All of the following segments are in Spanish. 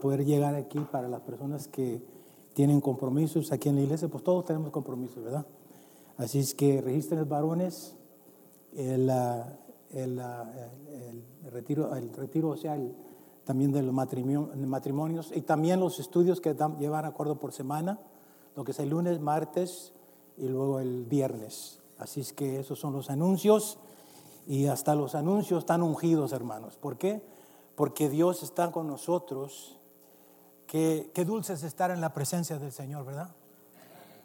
poder llegar aquí para las personas que tienen compromisos aquí en la iglesia, pues todos tenemos compromisos, ¿verdad? Así es que registren los varones el, ah, el, ah, el, retiro, el retiro, o sea, también de los matrimonios y también los estudios que dan, llevan acuerdo por semana, lo que es el lunes, martes y luego el viernes. Así es que esos son los anuncios y hasta los anuncios están ungidos, hermanos. ¿Por qué? Porque Dios está con nosotros. Qué, qué dulce es estar en la presencia del Señor, ¿verdad?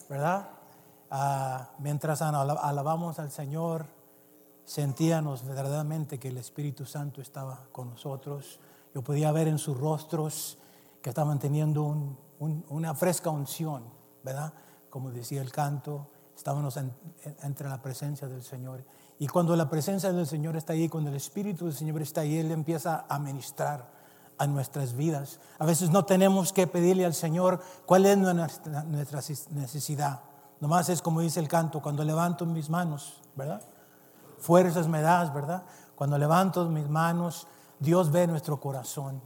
¿Verdad? Ah, mientras alabamos al Señor, sentíamos verdaderamente que el Espíritu Santo estaba con nosotros. Yo podía ver en sus rostros que estaban teniendo una fresca unción, ¿verdad? Como decía el canto, estábamos entre la presencia del Señor. Y cuando la presencia del Señor está ahí, cuando el Espíritu del Señor está ahí, Él empieza a ministrar a nuestras vidas. A veces no tenemos que pedirle al Señor cuál es nuestra necesidad. Nomás es como dice el canto, cuando levanto mis manos, ¿verdad? Fuerzas me das, ¿verdad? Cuando levanto mis manos, Dios ve nuestro corazón.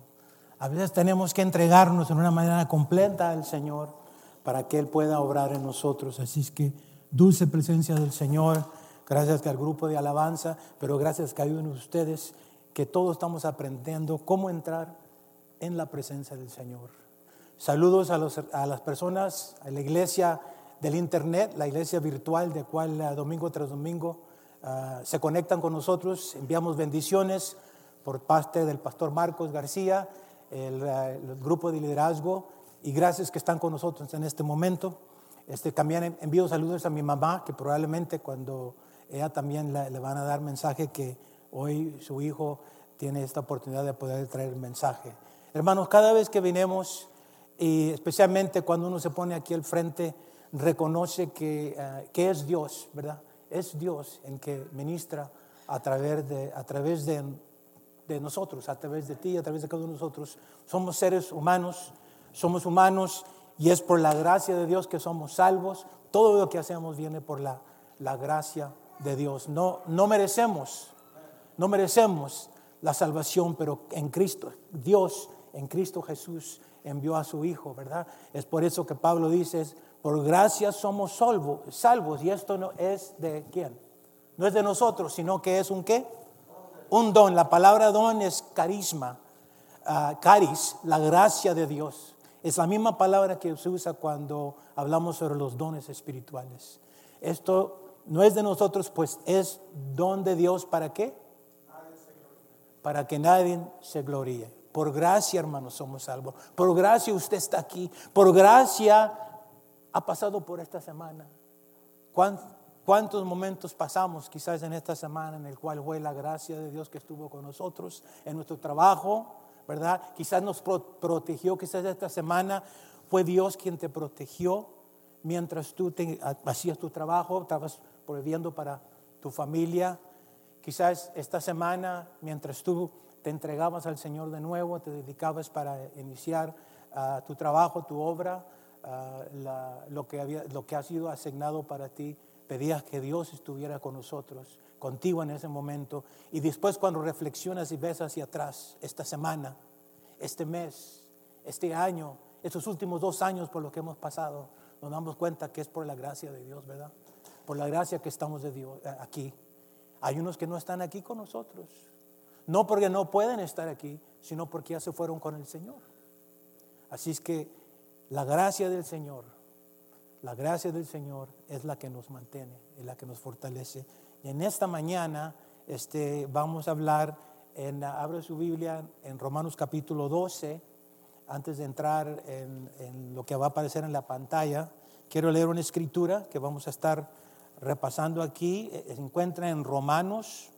A veces tenemos que entregarnos en una manera completa al Señor para que Él pueda obrar en nosotros. Así es que dulce presencia del Señor, gracias al grupo de alabanza, pero gracias que hay uno de ustedes que todos estamos aprendiendo cómo entrar en la presencia del Señor. Saludos a, los, a las personas, a la iglesia del Internet, la iglesia virtual, de cual eh, domingo tras domingo uh, se conectan con nosotros. Enviamos bendiciones por parte del pastor Marcos García, el, uh, el grupo de liderazgo, y gracias que están con nosotros en este momento. Este, también envío saludos a mi mamá, que probablemente cuando ella también le, van a dar mensaje que hoy su hijo tiene esta oportunidad de poder traer el mensaje. Hermanos, cada vez que vinimos, y especialmente cuando uno se pone aquí al frente, reconoce que, uh, que es Dios, ¿verdad? Es Dios en que ministra a través, de, a través de, de nosotros, a través de ti, a través de cada uno de nosotros. Somos seres humanos, somos humanos y es por la gracia de Dios que somos salvos. Todo lo que hacemos viene por la, la gracia de Dios. No, no merecemos, no merecemos la salvación, pero en Cristo, Dios en Cristo Jesús envió a su Hijo, ¿verdad? Es por eso que Pablo dice, por gracia somos salvos, y esto no es de quién? No es de nosotros, sino que es un qué? Un don. La palabra don es carisma, uh, caris, la gracia de Dios. Es la misma palabra que se usa cuando hablamos sobre los dones espirituales. Esto no es de nosotros, pues es don de Dios para qué? Para que nadie se gloríe. Por gracia, hermanos, somos salvos. Por gracia usted está aquí. Por gracia ha pasado por esta semana. ¿Cuántos momentos pasamos quizás en esta semana en el cual fue la gracia de Dios que estuvo con nosotros en nuestro trabajo, ¿verdad? Quizás nos protegió, quizás esta semana fue Dios quien te protegió mientras tú hacías tu trabajo, estabas prohibiendo para tu familia. Quizás esta semana, mientras tú te entregabas al Señor de nuevo, te dedicabas para iniciar uh, tu trabajo, tu obra, la, lo, que ha sido asignado para ti, pedías que Dios estuviera con nosotros contigo en ese momento. Y después cuando reflexionas y ves hacia atrás, esta semana, este mes, este año, estos últimos dos años por lo que hemos pasado, nos damos cuenta que es por la gracia de Dios, ¿verdad? Por la gracia que estamos de Dios, eh, aquí. Hay unos que no están aquí con nosotros. No porque no pueden estar aquí, sino porque ya se fueron con el Señor. Así es que la gracia del Señor, la gracia del Señor es la que nos mantiene, es la que nos fortalece y en esta mañana este, vamos a hablar, en, abre su Biblia en Romanos capítulo 12, antes de entrar en, en lo que va a aparecer en la pantalla, quiero leer una escritura que vamos a estar repasando aquí. Eh, se encuentra en Romanos,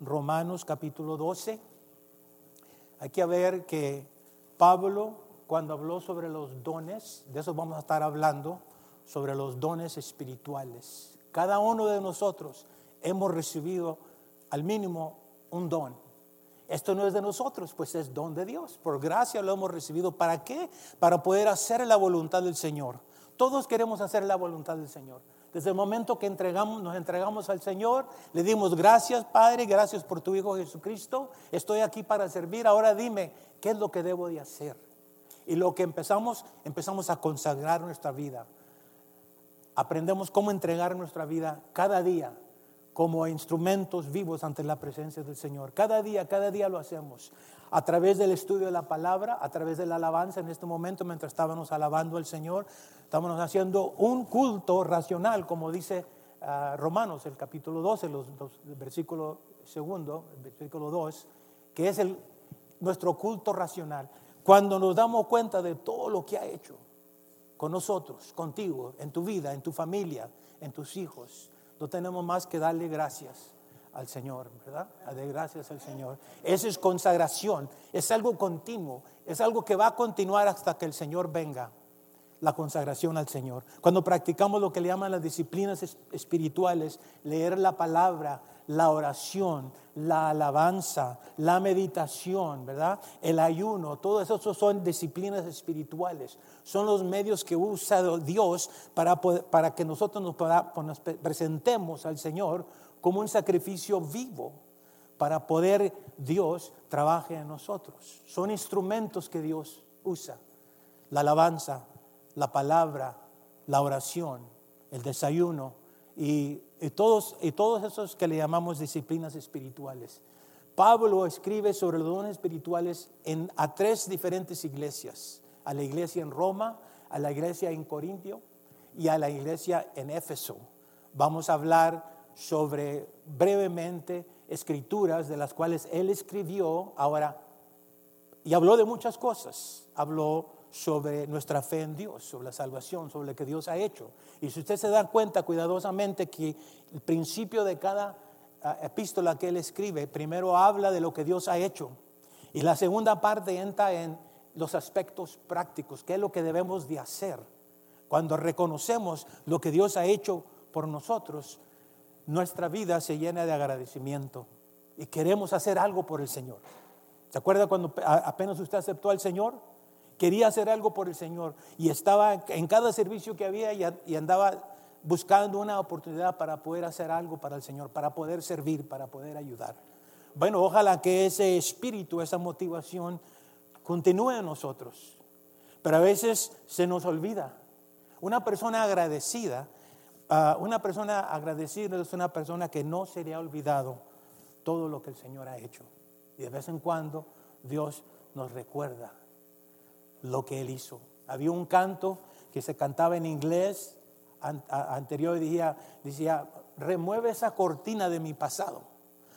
Romanos capítulo 12. Hay que ver que Pablo, cuando habló sobre los dones, de eso vamos a estar hablando, sobre los dones espirituales. Cada uno de nosotros hemos recibido al mínimo un don. Esto no es de nosotros, pues es don de Dios. Por gracia lo hemos recibido. ¿Para qué? Para poder hacer la voluntad del Señor. Todos queremos hacer la voluntad del Señor. Desde el momento que entregamos, nos entregamos al Señor, le dimos gracias, Padre, gracias por tu Hijo Jesucristo. Estoy aquí para servir. Ahora dime, ¿qué es lo que debo de hacer? Y lo que empezamos, empezamos a consagrar nuestra vida. Aprendemos cómo entregar nuestra vida cada día como instrumentos vivos ante la presencia del Señor. Cada día, cada día lo hacemos. A través del estudio de la palabra, a través de la alabanza en este momento, mientras estábamos alabando al Señor, Estamos haciendo un culto racional, como dice ah, Romanos, el capítulo 12, los, el versículo segundo, el versículo 2, que es el, nuestro culto racional. Cuando nos damos cuenta de todo lo que ha hecho con nosotros, contigo, en tu vida, en tu familia, en tus hijos, no tenemos más que darle gracias al Señor, ¿verdad? Gracias al Señor. Eso es consagración, es algo continuo, es algo que va a continuar hasta que el Señor venga la consagración al Señor. Cuando practicamos lo que le llaman las disciplinas espirituales, leer la palabra, la oración, la alabanza, la meditación, ¿verdad? El ayuno, todo eso son disciplinas espirituales. Son los medios que usa Dios para, para que nosotros nos, nos presentemos al Señor como un sacrificio vivo para poder Dios trabaje en nosotros. Son instrumentos que Dios usa. La alabanza, la palabra, la oración, el desayuno y, todos, y todos esos que le llamamos disciplinas espirituales. Pablo escribe sobre los dones espirituales en, a tres diferentes iglesias, a la iglesia en Roma, a la iglesia en Corintio y a la iglesia en Éfeso. Vamos a hablar sobre brevemente escrituras de las cuales él escribió ahora y habló de muchas cosas. Habló sobre nuestra fe en Dios, sobre la salvación, sobre lo que Dios ha hecho. Y si usted se da cuenta cuidadosamente que el principio de cada ah, epístola que él escribe, primero habla de lo que Dios ha hecho. Y la segunda parte entra en los aspectos prácticos, qué es lo que debemos de hacer. Cuando reconocemos lo que Dios ha hecho por nosotros, nuestra vida se llena de agradecimiento y queremos hacer algo por el Señor. ¿Se acuerda cuando apenas usted aceptó al Señor? Quería hacer algo por el Señor y estaba en cada servicio que había y andaba buscando una oportunidad para poder hacer algo para el Señor, para poder servir, para poder ayudar. Bueno, ojalá que ese espíritu, esa motivación continúe en nosotros, pero a veces se nos olvida. Una persona agradecida, ah, una persona agradecida es una persona que no se le ha olvidado todo lo que el Señor ha hecho. Y de vez en cuando Dios nos recuerda lo que él hizo. Había un canto que se cantaba en inglés anterior y decía, decía, remueve esa cortina de mi pasado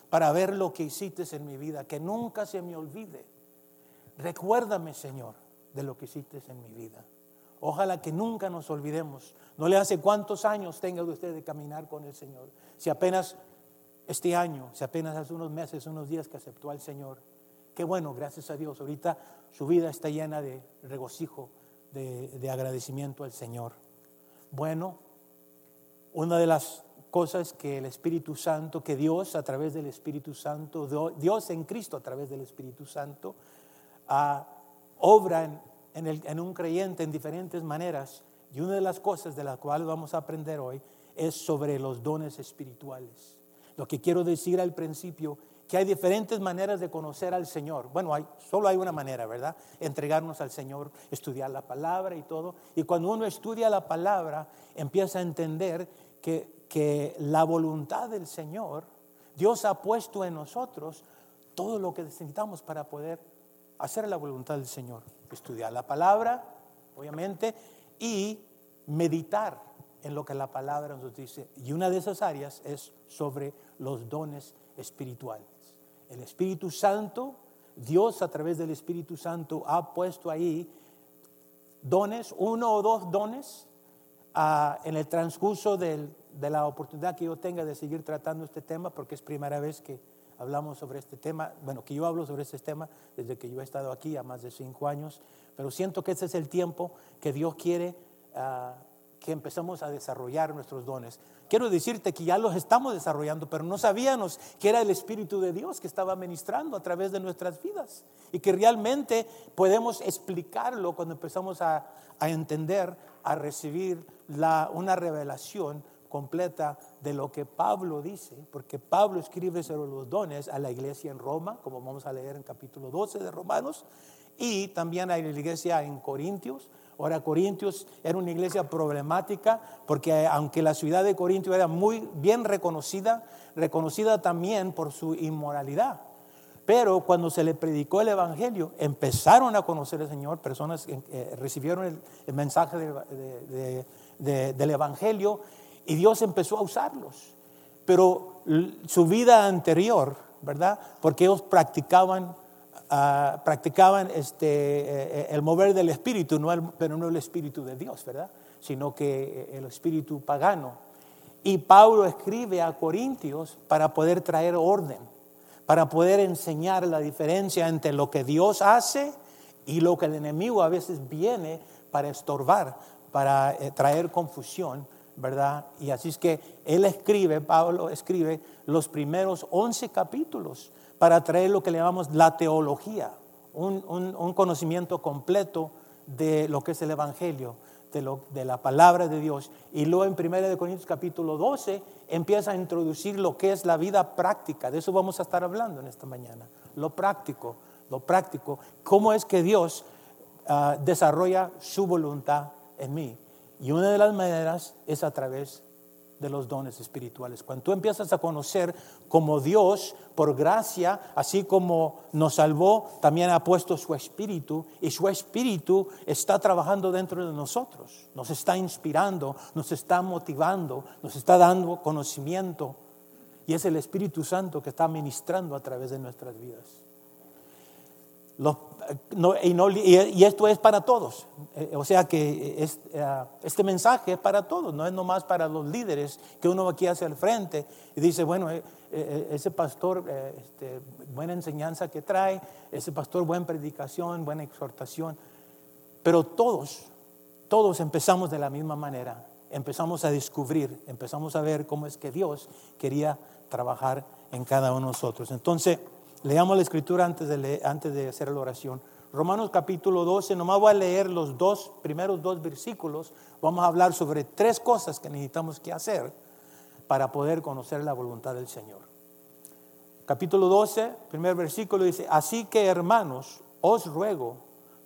para ver lo que hiciste en mi vida, que nunca se me olvide. Recuérdame, Señor, de lo que hiciste en mi vida. Ojalá que nunca nos olvidemos. No le hace cuántos años tenga usted de caminar con el Señor. Si apenas este año, si apenas hace unos meses, unos días que aceptó al Señor. Qué bueno, gracias a Dios. Ahorita su vida está llena de regocijo, de, agradecimiento al Señor. Bueno, una de las cosas que el Espíritu Santo, que Dios a través del Espíritu Santo, Dios en Cristo a través del Espíritu Santo, ah, obra en, en, un creyente en diferentes maneras. Y una de las cosas de las cuales vamos a aprender hoy es sobre los dones espirituales. Lo que quiero decir al principio que hay diferentes maneras de conocer al Señor. Bueno, hay, solo hay una manera, ¿verdad? Entregarnos al Señor, estudiar la palabra y todo. Y cuando uno estudia la palabra, empieza a entender que, que la voluntad del Señor, Dios ha puesto en nosotros todo lo que necesitamos para poder hacer la voluntad del Señor. Estudiar la palabra, obviamente, y meditar en lo que la palabra nos dice. Y una de esas áreas es sobre los dones espirituales. El Espíritu Santo, Dios a través del Espíritu Santo ha puesto ahí dones, uno o dos dones, ah, en el transcurso de la oportunidad que yo tenga de seguir tratando este tema, porque es primera vez que hablamos sobre este tema, bueno, que yo hablo sobre este tema desde que yo he estado aquí a más de cinco años, pero siento que ese es el tiempo que Dios quiere ah, que empezamos a desarrollar nuestros dones. Quiero decirte que ya los estamos desarrollando, pero no sabíamos que era el Espíritu de Dios que estaba ministrando a través de nuestras vidas y que realmente podemos explicarlo cuando empezamos a, entender, a recibir una revelación completa de lo que Pablo dice, porque Pablo escribe sobre los dones a la iglesia en Roma, como vamos a leer en capítulo 12 de Romanos, y también a la iglesia en Corintios. Ahora, Corintios era una iglesia problemática porque aunque la ciudad de Corintios era muy bien reconocida, reconocida también por su inmoralidad. Pero cuando se le predicó el Evangelio, empezaron a conocer al Señor, personas que eh, recibieron el, mensaje del Evangelio y Dios empezó a usarlos. Pero su vida anterior, ¿verdad? Porque ellos practicaban, ah, practicaban este, eh, el mover del Espíritu, no pero no el Espíritu de Dios, ¿verdad? Sino que el Espíritu pagano. Y Pablo escribe a Corintios para poder traer orden para poder enseñar la diferencia entre lo que Dios hace y lo que el enemigo a veces viene para estorbar, para eh, traer confusión, ¿verdad? Y así es que él escribe, Pablo escribe los primeros 11 capítulos para traer lo que le llamamos la teología, un, un conocimiento completo de lo que es el Evangelio de, la palabra de Dios. Y luego en 1 Corintios capítulo 12 empieza a introducir lo que es la vida práctica. De eso vamos a estar hablando en esta mañana. Lo práctico, lo práctico. ¿Cómo es que Dios ah, desarrolla su voluntad en mí? Y una de las maneras es a través de los dones espirituales. Cuando tú empiezas a conocer como Dios, por gracia, así como nos salvó, también ha puesto su espíritu y su espíritu está trabajando dentro de nosotros, nos está inspirando, nos está motivando, nos está dando conocimiento. Y es el Espíritu Santo que está ministrando a través de nuestras vidas y, esto es para todos. Eh, o sea que eh, este mensaje es para todos, no es nomás para los líderes que uno aquí hacia el frente y dice, bueno, eh, ese pastor, este, buena enseñanza que trae, ese pastor, buena predicación, buena exhortación. Pero todos, todos empezamos de la misma manera. Empezamos a descubrir, empezamos a ver cómo es que Dios quería trabajar en cada uno de nosotros. Entonces, Leamos la escritura antes de, antes de hacer la oración. Romanos capítulo 12, nomás voy a leer los dos primeros dos versículos. Vamos a hablar sobre tres cosas que necesitamos que hacer para poder conocer la voluntad del Señor. Capítulo 12, primer versículo dice, así que hermanos, os ruego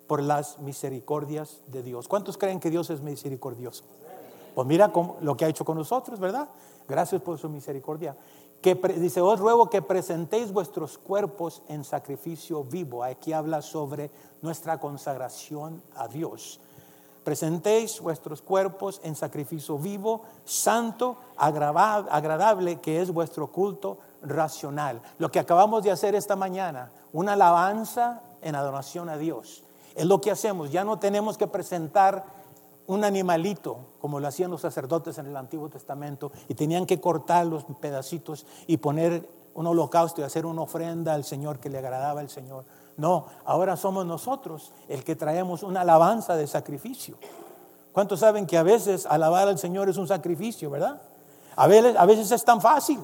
por las misericordias de Dios. ¿Cuántos creen que Dios es misericordioso? Pues mira lo que ha hecho con nosotros, ¿verdad? Gracias por su misericordia que dice, os ruego que presentéis vuestros cuerpos en sacrificio vivo. Aquí habla sobre nuestra consagración a Dios. Presentéis vuestros cuerpos en sacrificio vivo, santo, agradable, que es vuestro culto racional. Lo que acabamos de hacer esta mañana, una alabanza en adoración a Dios. Es lo que hacemos. Ya no tenemos que presentar un animalito, como lo hacían los sacerdotes en el Antiguo Testamento, y tenían que cortar los pedacitos y poner un holocausto y hacer una ofrenda al Señor que le agradaba al Señor. No, ahora somos nosotros el que traemos una alabanza de sacrificio. ¿Cuántos saben que a veces alabar al Señor es un sacrificio, verdad? A veces, es tan fácil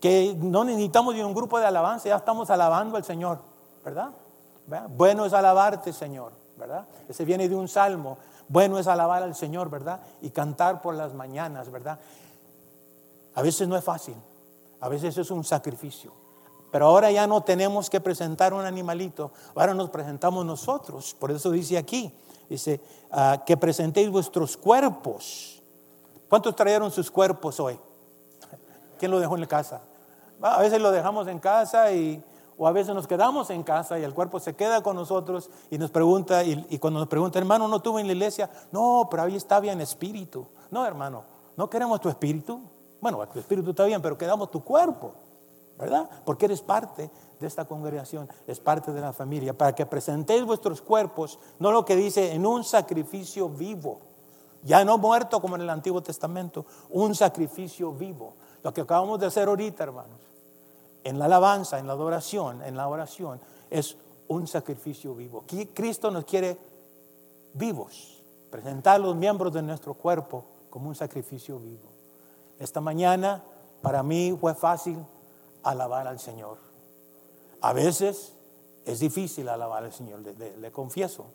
que no necesitamos de un grupo de alabanza, ya estamos alabando al Señor, ¿verdad? Bueno es alabarte, Señor, ¿verdad? Ese viene de un salmo. Bueno es alabar al Señor, ¿verdad? Y cantar por las mañanas, ¿verdad? A veces no es fácil, a veces es un sacrificio. Pero ahora ya no tenemos que presentar un animalito, ahora nos presentamos nosotros. Por eso dice aquí, dice, ah, que presentéis vuestros cuerpos. ¿Cuántos trajeron sus cuerpos hoy? ¿Quién lo dejó en la casa? A veces lo dejamos en casa y o a veces nos quedamos en casa y el cuerpo se queda con nosotros y nos pregunta, y, cuando nos pregunta, hermano, ¿no tuve en la iglesia? No, pero ahí está bien espíritu. No, hermano, no queremos tu espíritu. Bueno, tu espíritu está bien, pero quedamos tu cuerpo, ¿verdad? Porque eres parte de esta congregación, es parte de la familia, para que presentéis vuestros cuerpos, no lo que dice, en un sacrificio vivo, ya no muerto como en el Antiguo Testamento, un sacrificio vivo. Lo que acabamos de hacer ahorita, hermanos en la alabanza, en la adoración, en la oración, es un sacrificio vivo. Cristo nos quiere vivos, presentar los miembros de nuestro cuerpo como un sacrificio vivo. Esta mañana para mí fue fácil alabar al Señor. A veces es difícil alabar al Señor, le, confieso.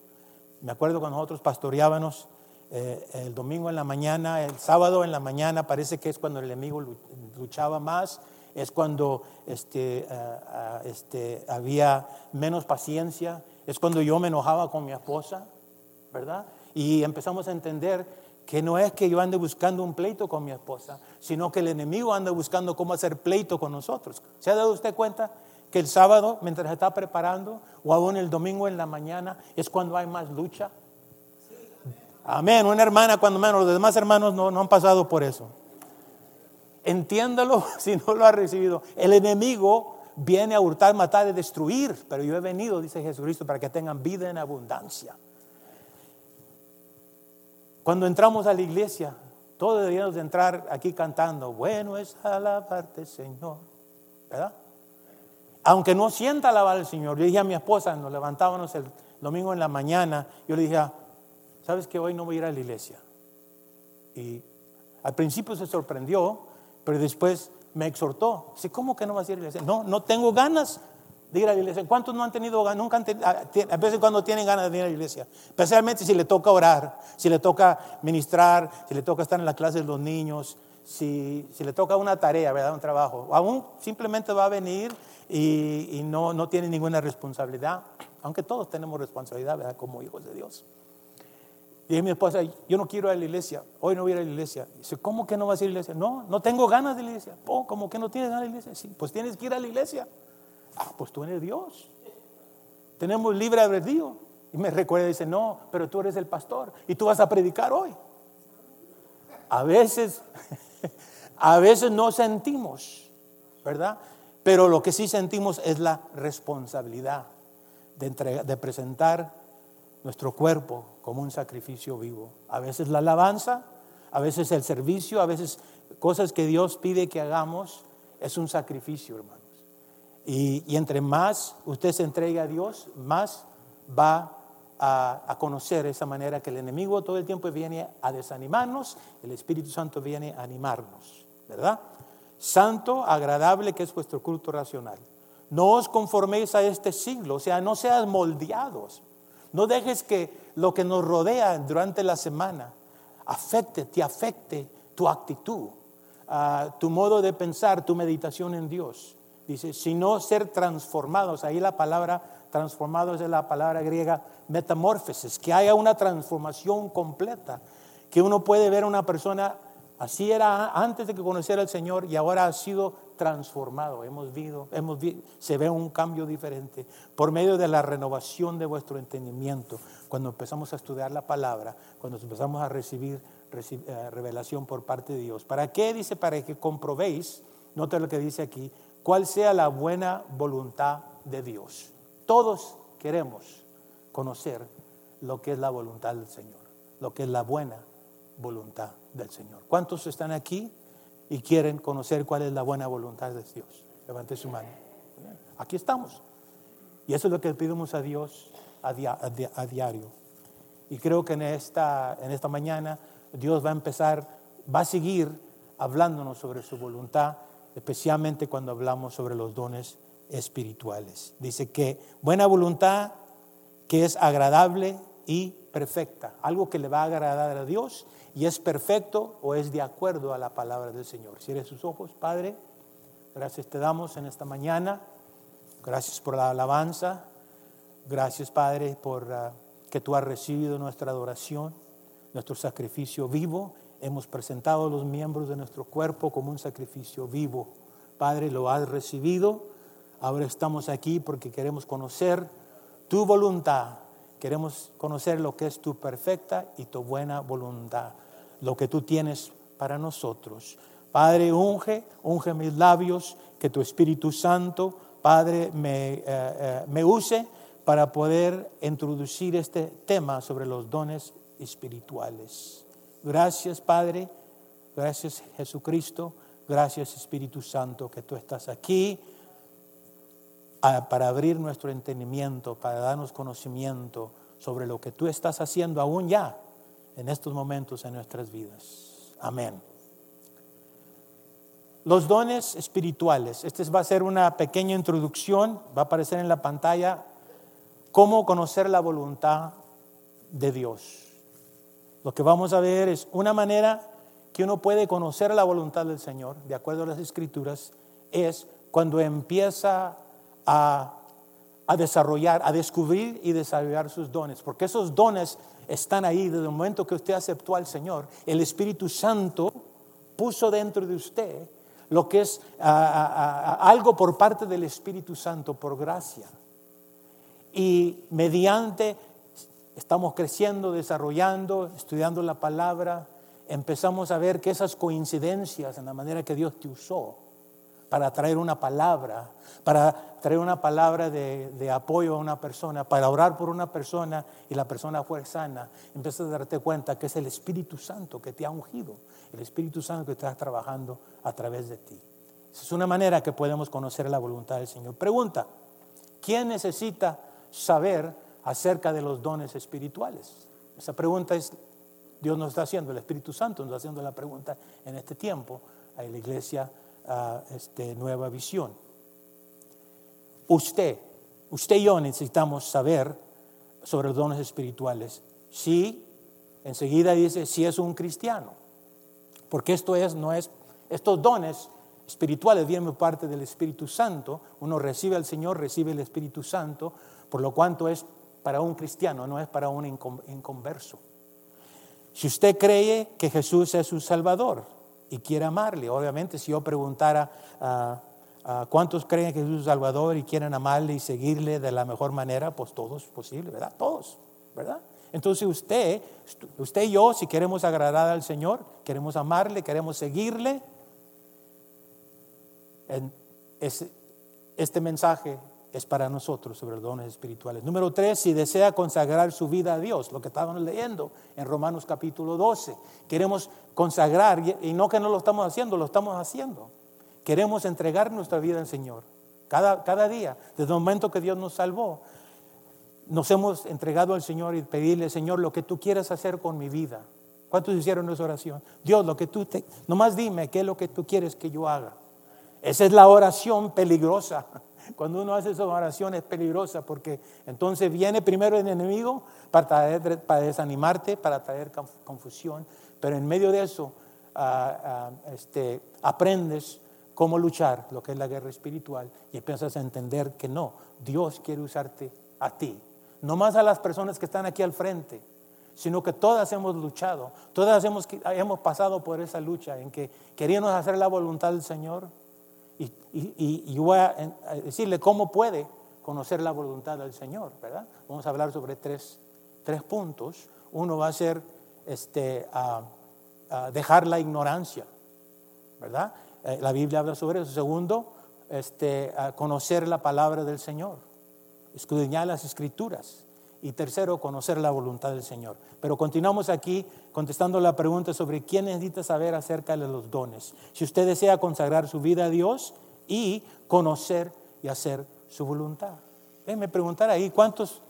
Me acuerdo cuando nosotros pastoreábamos eh, el domingo en la mañana, el sábado en la mañana parece que es cuando el enemigo luchaba más, es cuando este, este, había menos paciencia, es cuando yo me enojaba con mi esposa, ¿verdad? Y empezamos a entender que no es que yo ande buscando un pleito con mi esposa, sino que el enemigo anda buscando cómo hacer pleito con nosotros. ¿Se ha dado usted cuenta que el sábado, mientras está preparando, o aún el domingo en la mañana, es cuando hay más lucha? Amén. Una hermana, cuando menos, los demás hermanos no, no han pasado por eso. Entiéndalo si no lo ha recibido. El enemigo viene a hurtar, matar y destruir, pero yo he venido, dice Jesucristo, para que tengan vida en abundancia. Cuando entramos a la iglesia, todos deberíamos de entrar aquí cantando, bueno es alabarte Señor, ¿verdad? Aunque no sienta alabar al Señor, yo dije a mi esposa, nos levantábamos el domingo en la mañana, yo le dije, ¿sabes que hoy no voy a ir a la iglesia? Y al principio se sorprendió, pero después me exhortó. Dice, ¿cómo que no vas a ir a la iglesia? No, no tengo ganas de ir a la iglesia. ¿Cuántos no han tenido ganas? Nunca han tenido, a veces cuando tienen ganas de ir a la iglesia. Especialmente si le toca orar, si le toca ministrar, si le toca estar en la clase de los niños, si, si le toca una tarea, ¿verdad? Un trabajo. Aún simplemente va a venir y, y no, no tiene ninguna responsabilidad. Aunque todos tenemos responsabilidad, ¿verdad? Como hijos de Dios. Y mi esposa, yo no quiero ir a la iglesia, hoy no voy a ir a la iglesia. Dice, ¿cómo que no vas a ir a la iglesia? No, no tengo ganas de la iglesia. Oh, ¿cómo que no tienes ganas de la iglesia? Sí, pues tienes que ir a la iglesia. Ah, pues tú eres Dios. Tenemos libre albedrío. Y me recuerda dice, no, pero tú eres el pastor y tú vas a predicar hoy. A veces, a veces no sentimos, ¿verdad? Pero lo que sí sentimos es la responsabilidad de, de presentar nuestro cuerpo como un sacrificio vivo. A veces la alabanza, a veces el servicio, a veces cosas que Dios pide que hagamos, es un sacrificio, hermanos. Y, entre más usted se entregue a Dios, más va a, a, conocer esa manera que el enemigo todo el tiempo viene a desanimarnos, el Espíritu Santo viene a animarnos, ¿verdad? Santo, agradable, que es vuestro culto racional. No os conforméis a este siglo, o sea, no seas moldeados no dejes que lo que nos rodea durante la semana afecte, te afecte tu actitud, ah, tu modo de pensar, tu meditación en Dios. Dice, sino ser transformados. Ahí la palabra transformados es la palabra griega metamorfosis, que haya una transformación completa, que uno puede ver a una persona Así era antes de que conociera al Señor y ahora ha sido transformado. Hemos visto, hemos se ve un cambio diferente por medio de la renovación de vuestro entendimiento. Cuando empezamos a estudiar la palabra, cuando empezamos a recibir eh, revelación por parte de Dios. ¿Para qué? Dice, para que comprobéis, nota lo que dice aquí, cuál sea la buena voluntad de Dios. Todos queremos conocer lo que es la voluntad del Señor, lo que es la buena voluntad del Señor. ¿Cuántos están aquí y quieren conocer cuál es la buena voluntad de Dios? Levante su mano. Aquí estamos. Y eso es lo que pedimos a Dios a, diario. Y creo que en esta, en esta mañana Dios va a empezar, va a seguir hablándonos sobre su voluntad, especialmente cuando hablamos sobre los dones espirituales. Dice que buena voluntad que es agradable y perfecta, algo que le va a agradar a Dios y es perfecto o es de acuerdo a la palabra del Señor. Cierre sus ojos, Padre. Gracias te damos en esta mañana. Gracias por la alabanza. Gracias, Padre, por uh, que tú has recibido nuestra adoración, nuestro sacrificio vivo. Hemos presentado a los miembros de nuestro cuerpo como un sacrificio vivo. Padre, lo has recibido. Ahora estamos aquí porque queremos conocer tu voluntad Queremos conocer lo que es tu perfecta y tu buena voluntad, lo que tú tienes para nosotros. Padre, unge, unge mis labios, que tu Espíritu Santo, Padre, me, eh, eh, me use para poder introducir este tema sobre los dones espirituales. Gracias, Padre. Gracias, Jesucristo. Gracias, Espíritu Santo, que tú estás aquí para abrir nuestro entendimiento, para darnos conocimiento sobre lo que tú estás haciendo aún ya en estos momentos en nuestras vidas. Amén. Los dones espirituales. Este va a ser una pequeña introducción, va a aparecer en la pantalla, cómo conocer la voluntad de Dios. lo que vamos a ver es una manera que uno puede conocer la voluntad del Señor, de acuerdo a las escrituras, es cuando empieza a, desarrollar, a descubrir y desarrollar sus dones, porque esos dones están ahí desde el momento que usted aceptó al Señor. El Espíritu Santo puso dentro de usted lo que es algo por parte del Espíritu Santo, por gracia. Y mediante, estamos creciendo, desarrollando, estudiando la palabra, empezamos a ver que esas coincidencias en la manera que Dios te usó para traer una palabra, para traer una palabra de, apoyo a una persona, para orar por una persona y la persona fue sana, empiezas a darte cuenta que es el Espíritu Santo que te ha ungido, el Espíritu Santo que está trabajando a través de ti. Esa es una manera que podemos conocer la voluntad del Señor. Pregunta, ¿quién necesita saber acerca de los dones espirituales? Esa pregunta es, Dios nos está haciendo, el Espíritu Santo nos está haciendo la pregunta en este tiempo a la iglesia este, nueva visión. Usted, usted y yo necesitamos saber sobre dones espirituales. Si enseguida dice si es un cristiano, porque esto es, no es, estos dones espirituales vienen por parte del Espíritu Santo. Uno recibe al Señor, recibe el Espíritu Santo, por lo cuanto es para un cristiano, no es para un inconverso. Si usted cree que Jesús es su Salvador, y quiere amarle. Obviamente, si yo preguntara a ah, ah, cuántos creen que Jesús es Salvador y quieren amarle y seguirle de la mejor manera, pues todos posible, ¿verdad? Todos, ¿verdad? Entonces usted, usted y yo, si queremos agradar al Señor, queremos amarle, queremos seguirle, este mensaje es para nosotros sobre los dones espirituales. Número tres, si desea consagrar su vida a Dios, lo que estábamos leyendo en Romanos capítulo 12. Queremos consagrar, y no que no lo estamos haciendo, lo estamos haciendo. Queremos entregar nuestra vida al Señor. Cada, cada día, desde el momento que Dios nos salvó, nos hemos entregado al Señor y pedirle, Señor, lo que tú quieras hacer con mi vida. ¿Cuántos hicieron esa oración? Dios, lo que tú te, nomás dime qué es lo que tú quieres que yo haga. Esa es la oración peligrosa. Cuando uno hace esa oración es peligrosa porque entonces viene primero el enemigo para, para desanimarte, para traer confusión, pero en medio de eso ah, ah, este, aprendes cómo luchar, lo que es la guerra espiritual, y empiezas a entender que no, Dios quiere usarte a ti, no más a las personas que están aquí al frente, sino que todas hemos luchado, todas hemos, hemos pasado por esa lucha en que queríamos hacer la voluntad del Señor, y, voy a decirle cómo puede conocer la voluntad del Señor, ¿verdad? Vamos a hablar sobre tres, puntos. Uno va a ser este, dejar la ignorancia, ¿verdad? Eh, la Biblia habla sobre eso. Segundo, este, conocer la palabra del Señor, escudriñar las escrituras. Y tercero, conocer la voluntad del Señor. Pero continuamos aquí contestando la pregunta sobre quién necesita saber acerca de los dones. Si usted desea consagrar su vida a Dios y conocer y hacer su voluntad. Déjeme preguntar ahí, ¿cuántos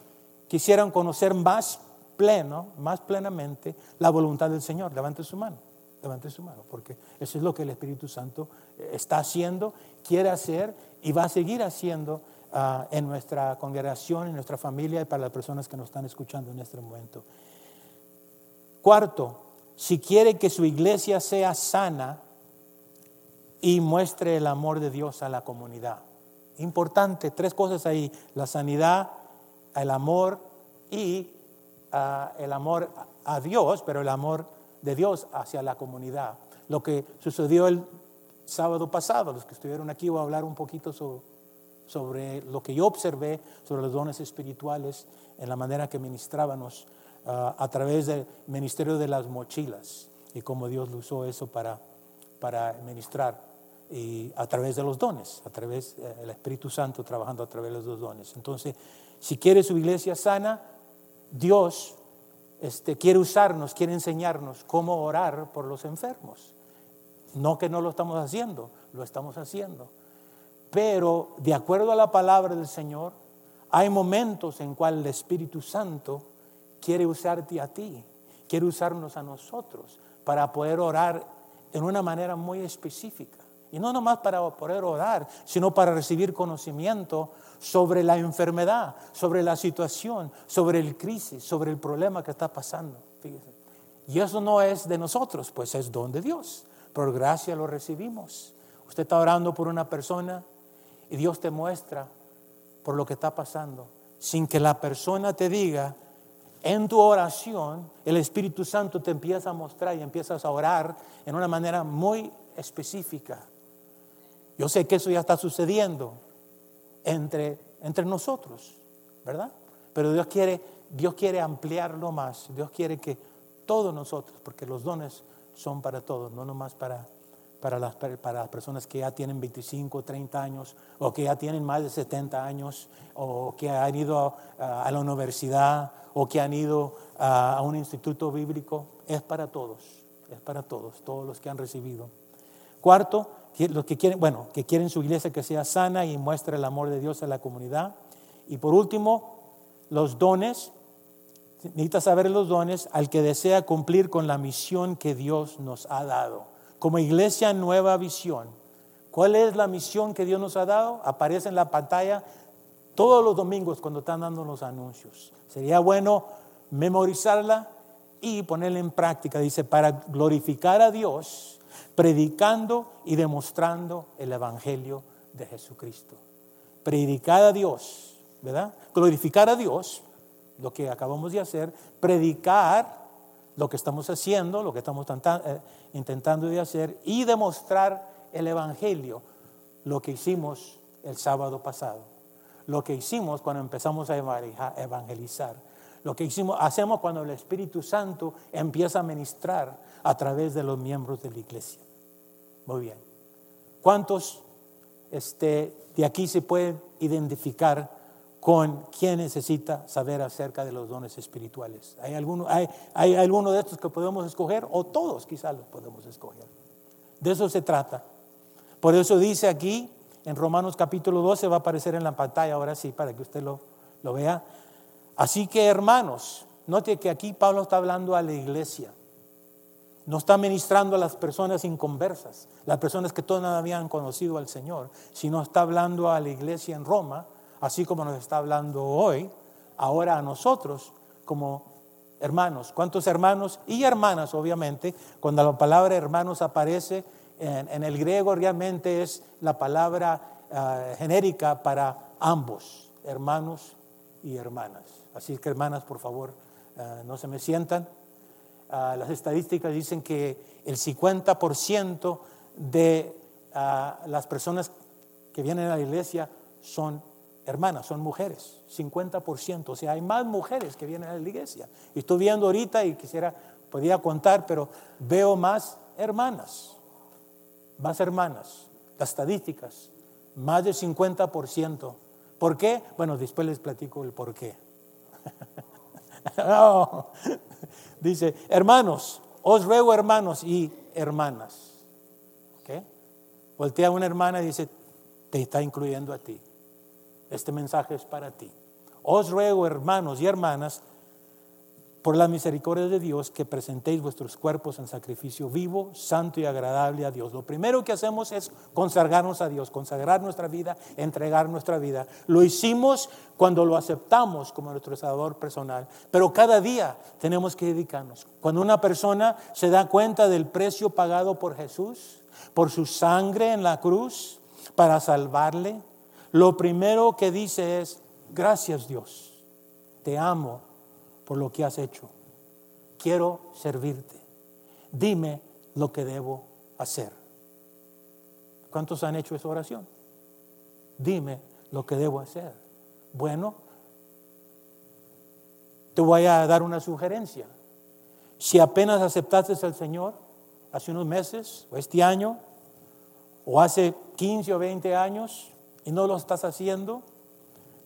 quisieran conocer más pleno, más plenamente la voluntad del Señor? Levante su mano, levante su mano, porque eso es lo que el Espíritu Santo está haciendo, quiere hacer y va a seguir haciendo Ah, en nuestra congregación, en nuestra familia y para las personas que nos están escuchando en este momento. Cuarto, si quiere que su iglesia sea sana y muestre el amor de Dios a la comunidad. Importante, tres cosas ahí, la sanidad, el amor y ah, el amor a Dios, pero el amor de Dios hacia la comunidad. Lo que sucedió el sábado pasado, los que estuvieron aquí, voy a hablar un poquito sobre, sobre lo que yo observé sobre los dones espirituales en la manera que ministrábamos ah, a través del ministerio de las mochilas y cómo Dios lo usó eso para, para ministrar y a través de los dones, a través del eh, Espíritu Santo trabajando a través de los dones. Entonces, si quiere su iglesia sana, Dios este, quiere usarnos, quiere enseñarnos cómo orar por los enfermos. No que no lo estamos haciendo, lo estamos haciendo. Pero de acuerdo a la palabra del Señor, hay momentos en cual el Espíritu Santo quiere usarte a ti, quiere usarnos a nosotros para poder orar en una manera muy específica. Y no nomás para poder orar, sino para recibir conocimiento sobre la enfermedad, sobre la situación, sobre el crisis, sobre el problema que está pasando. Y eso no es de nosotros, pues es don de Dios. Por gracia lo recibimos. Usted está orando por una persona y Dios te muestra por lo que está pasando, sin que la persona te diga, en tu oración el Espíritu Santo te empieza a mostrar y empiezas a orar en una manera muy específica. Yo sé que eso ya está sucediendo entre, entre nosotros, ¿verdad? Pero Dios quiere, Dios quiere ampliarlo más. Dios quiere que todos nosotros, porque los dones son para todos, no nomás para, para, las, para las personas que ya tienen 25, 30 años, o que ya tienen más de 70 años, o que han ido a, la universidad, o que han ido a, a un instituto bíblico. Es para todos, es para todos, todos los que han recibido. Cuarto, los que quieren, bueno, que quieren su iglesia que sea sana y muestre el amor de Dios a la comunidad. Y por último, los dones. Necesita saber los dones al que desea cumplir con la misión que Dios nos ha dado. Como iglesia nueva visión. ¿Cuál es la misión que Dios nos ha dado? Aparece en la pantalla todos los domingos cuando están dando los anuncios. Sería bueno memorizarla y ponerla en práctica. Dice, para glorificar a Dios predicando y demostrando el Evangelio de Jesucristo. Predicar a Dios, ¿verdad? Glorificar a Dios, lo que acabamos de hacer, predicar lo que estamos haciendo, lo que estamos eh, intentando hacer y demostrar el Evangelio, lo que hicimos el sábado pasado, lo que hicimos cuando empezamos a evangelizar, lo que hicimos, hacemos cuando el Espíritu Santo empieza a ministrar a través de los miembros de la iglesia. Muy bien. ¿Cuántos este, de aquí se pueden identificar con quién necesita saber acerca de los dones espirituales? ¿Hay alguno, hay, hay de estos que podemos escoger o todos quizás los podemos escoger? De eso se trata. Por eso dice aquí en Romanos capítulo 12, va a aparecer en la pantalla ahora sí, para que usted lo, lo vea. Así que hermanos, note que aquí Pablo está hablando a la iglesia. No está ministrando a las personas inconversas, las personas que todavía no habían conocido al Señor, sino está hablando a la iglesia en Roma, así como nos está hablando hoy, ahora a nosotros como hermanos. ¿Cuántos hermanos y hermanas, obviamente? Cuando la palabra hermanos aparece en, el griego, realmente es la palabra ah, genérica para ambos, hermanos y hermanas. Así que hermanas, por favor, ah, no se me sientan. Ah, las estadísticas dicen que el 50% de las personas que vienen a la iglesia son hermanas, son mujeres, 50%. O sea, hay más mujeres que vienen a la iglesia. Y estoy viendo ahorita y quisiera, podía contar, pero veo más hermanas, más hermanas. Las estadísticas, más del 50%. ¿Por qué? Bueno, después les platico el por qué. Dice, hermanos, os ruego hermanos y hermanas. ¿Okay? Voltea a una hermana y dice, te está incluyendo a ti. Este mensaje es para ti. Os ruego hermanos y hermanas por la misericordia de Dios, que presentéis vuestros cuerpos en sacrificio vivo, santo y agradable a Dios. Lo primero que hacemos es consagrarnos a Dios, consagrar nuestra vida, entregar nuestra vida. Lo hicimos cuando lo aceptamos como nuestro Salvador personal, pero cada día tenemos que dedicarnos. Cuando una persona se da cuenta del precio pagado por Jesús, por su sangre en la cruz, para salvarle, lo primero que dice es, gracias Dios, te amo por lo que has hecho. Quiero servirte. Dime lo que debo hacer. ¿Cuántos han hecho esa oración? Dime lo que debo hacer. Bueno, te voy a dar una sugerencia. Si apenas aceptaste al Señor hace unos meses, o este año, o hace 15 o 20 años, y no lo estás haciendo,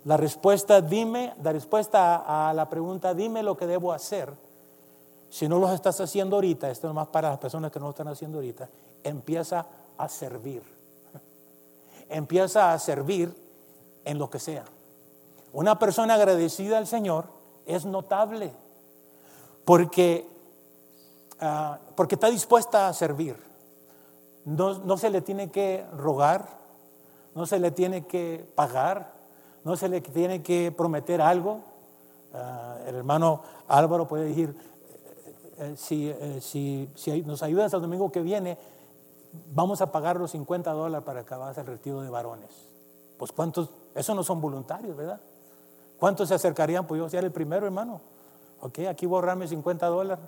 la respuesta, dime, la respuesta a, la pregunta, dime lo que debo hacer. Si no lo estás haciendo ahorita, esto es más para las personas que no lo están haciendo ahorita, empieza a servir. Empieza a servir en lo que sea. Una persona agradecida al Señor es notable porque, ah, porque está dispuesta a servir. No, no se le tiene que rogar, no se le tiene que pagar, no se le tiene que prometer algo. Ah, el hermano Álvaro puede decir, eh, si, eh, si, si, nos ayudas el domingo que viene, vamos a pagar los 50 dólares para que hagas el retiro de varones. Pues cuántos, eso no son voluntarios, ¿verdad? ¿Cuántos se acercarían? Pues yo ser el primero, hermano. Ok, aquí borrarme 50 dólares.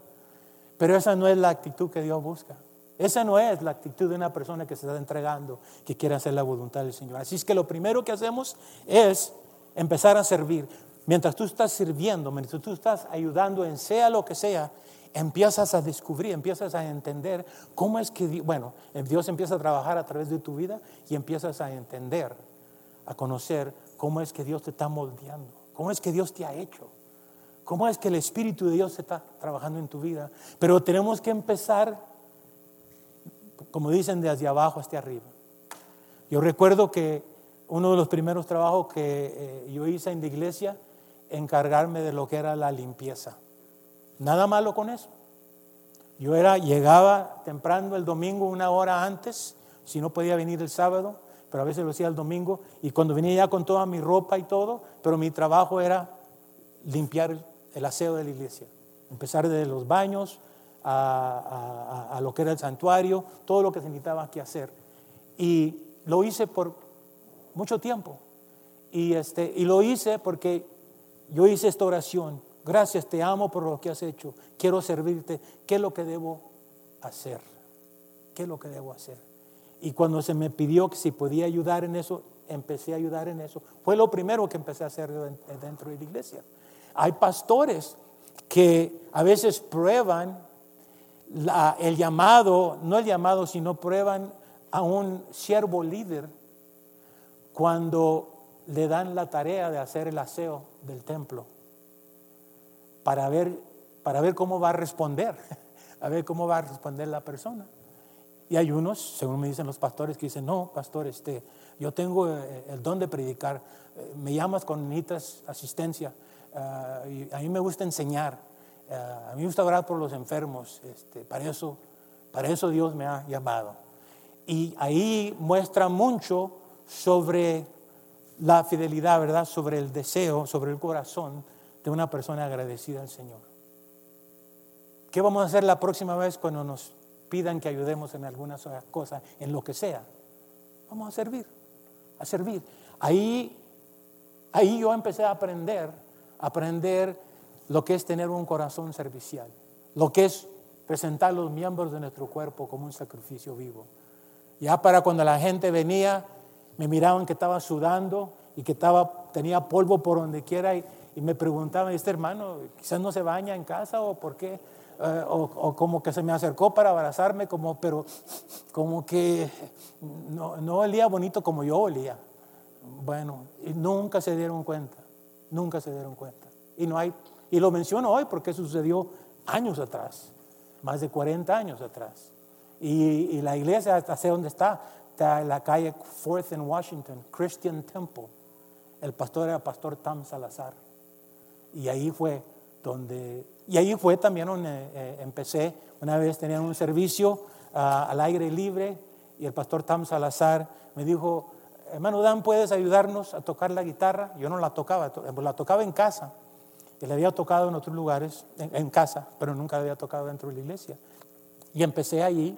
Pero esa no es la actitud que Dios busca. Esa no es la actitud de una persona que se está entregando, que quiere hacer la voluntad del Señor. Así es que lo primero que hacemos es empezar a servir. Mientras tú estás sirviendo, mientras tú estás ayudando en sea lo que sea, empiezas a descubrir, empiezas a entender cómo es que, bueno, Dios empieza a trabajar a través de tu vida y empiezas a entender, a conocer cómo es que Dios te está moldeando, cómo es que Dios te ha hecho, cómo es que el Espíritu de Dios está trabajando en tu vida. Pero tenemos que empezar, como dicen, desde abajo hasta arriba. Yo recuerdo que uno de los primeros trabajos que eh, yo hice en la iglesia, encargarme de lo que era la limpieza. Nada malo con eso. Yo era, llegaba temprano el domingo una hora antes, si no podía venir el sábado, pero a veces lo hacía el domingo, y cuando venía ya con toda mi ropa y todo, pero mi trabajo era limpiar el aseo de la iglesia. Empezar desde los baños a, lo que era el santuario, todo lo que se necesitaba que hacer. Y lo hice por mucho tiempo. Y, este, y lo hice porque yo hice esta oración. Gracias, te amo por lo que has hecho. Quiero servirte. ¿Qué es lo que debo hacer? ¿Qué es lo que debo hacer? Y cuando se me pidió que si podía ayudar en eso, empecé a ayudar en eso. Fue lo primero que empecé a hacer dentro de la iglesia. Hay pastores que a veces prueban el llamado, no el llamado, sino prueban a un siervo líder cuando le dan la tarea de hacer el aseo del templo para ver, para ver cómo va a responder, a ver cómo va a responder la persona. Y hay unos, según me dicen los pastores, que dicen, no, pastor, este, yo tengo eh, el don de predicar, eh, me llamas con necesitas asistencia, eh, y a mí me gusta enseñar, a mí me gusta orar por los enfermos, este, para, eso, para eso Dios me ha llamado. Y ahí muestra mucho sobre la fidelidad, ¿verdad? Sobre el deseo, sobre el corazón de una persona agradecida al Señor. ¿Qué vamos a hacer la próxima vez cuando nos pidan que ayudemos en alguna cosa, en lo que sea? Vamos a servir, a servir. Ahí, ahí yo empecé a aprender, a aprender lo que es tener un corazón servicial, lo que es presentar los miembros de nuestro cuerpo como un sacrificio vivo. Ya para cuando la gente venía, me miraban que estaba sudando y que estaba, tenía polvo por donde quiera y, me preguntaban, este hermano, quizás no se baña en casa o por qué, eh, o, como que se me acercó para abrazarme, como, pero como que no, no olía bonito como yo olía. Bueno, y nunca se dieron cuenta, nunca se dieron cuenta. Y, no hay, y lo menciono hoy porque sucedió años atrás, más de 40 años atrás. Y, la iglesia, hasta sé dónde está, en la calle Fourth en Washington, Christian Temple. El pastor era pastor Tam Salazar. Y ahí fue donde, y ahí fue también donde eh, empecé. Una vez tenían un servicio ah, al aire libre y el pastor Tam Salazar me dijo, hermano Dan, ¿puedes ayudarnos a tocar la guitarra? Yo no la tocaba, la tocaba en casa. Y la había tocado en otros lugares, en, en casa, pero nunca la había tocado dentro de la iglesia. Y empecé allí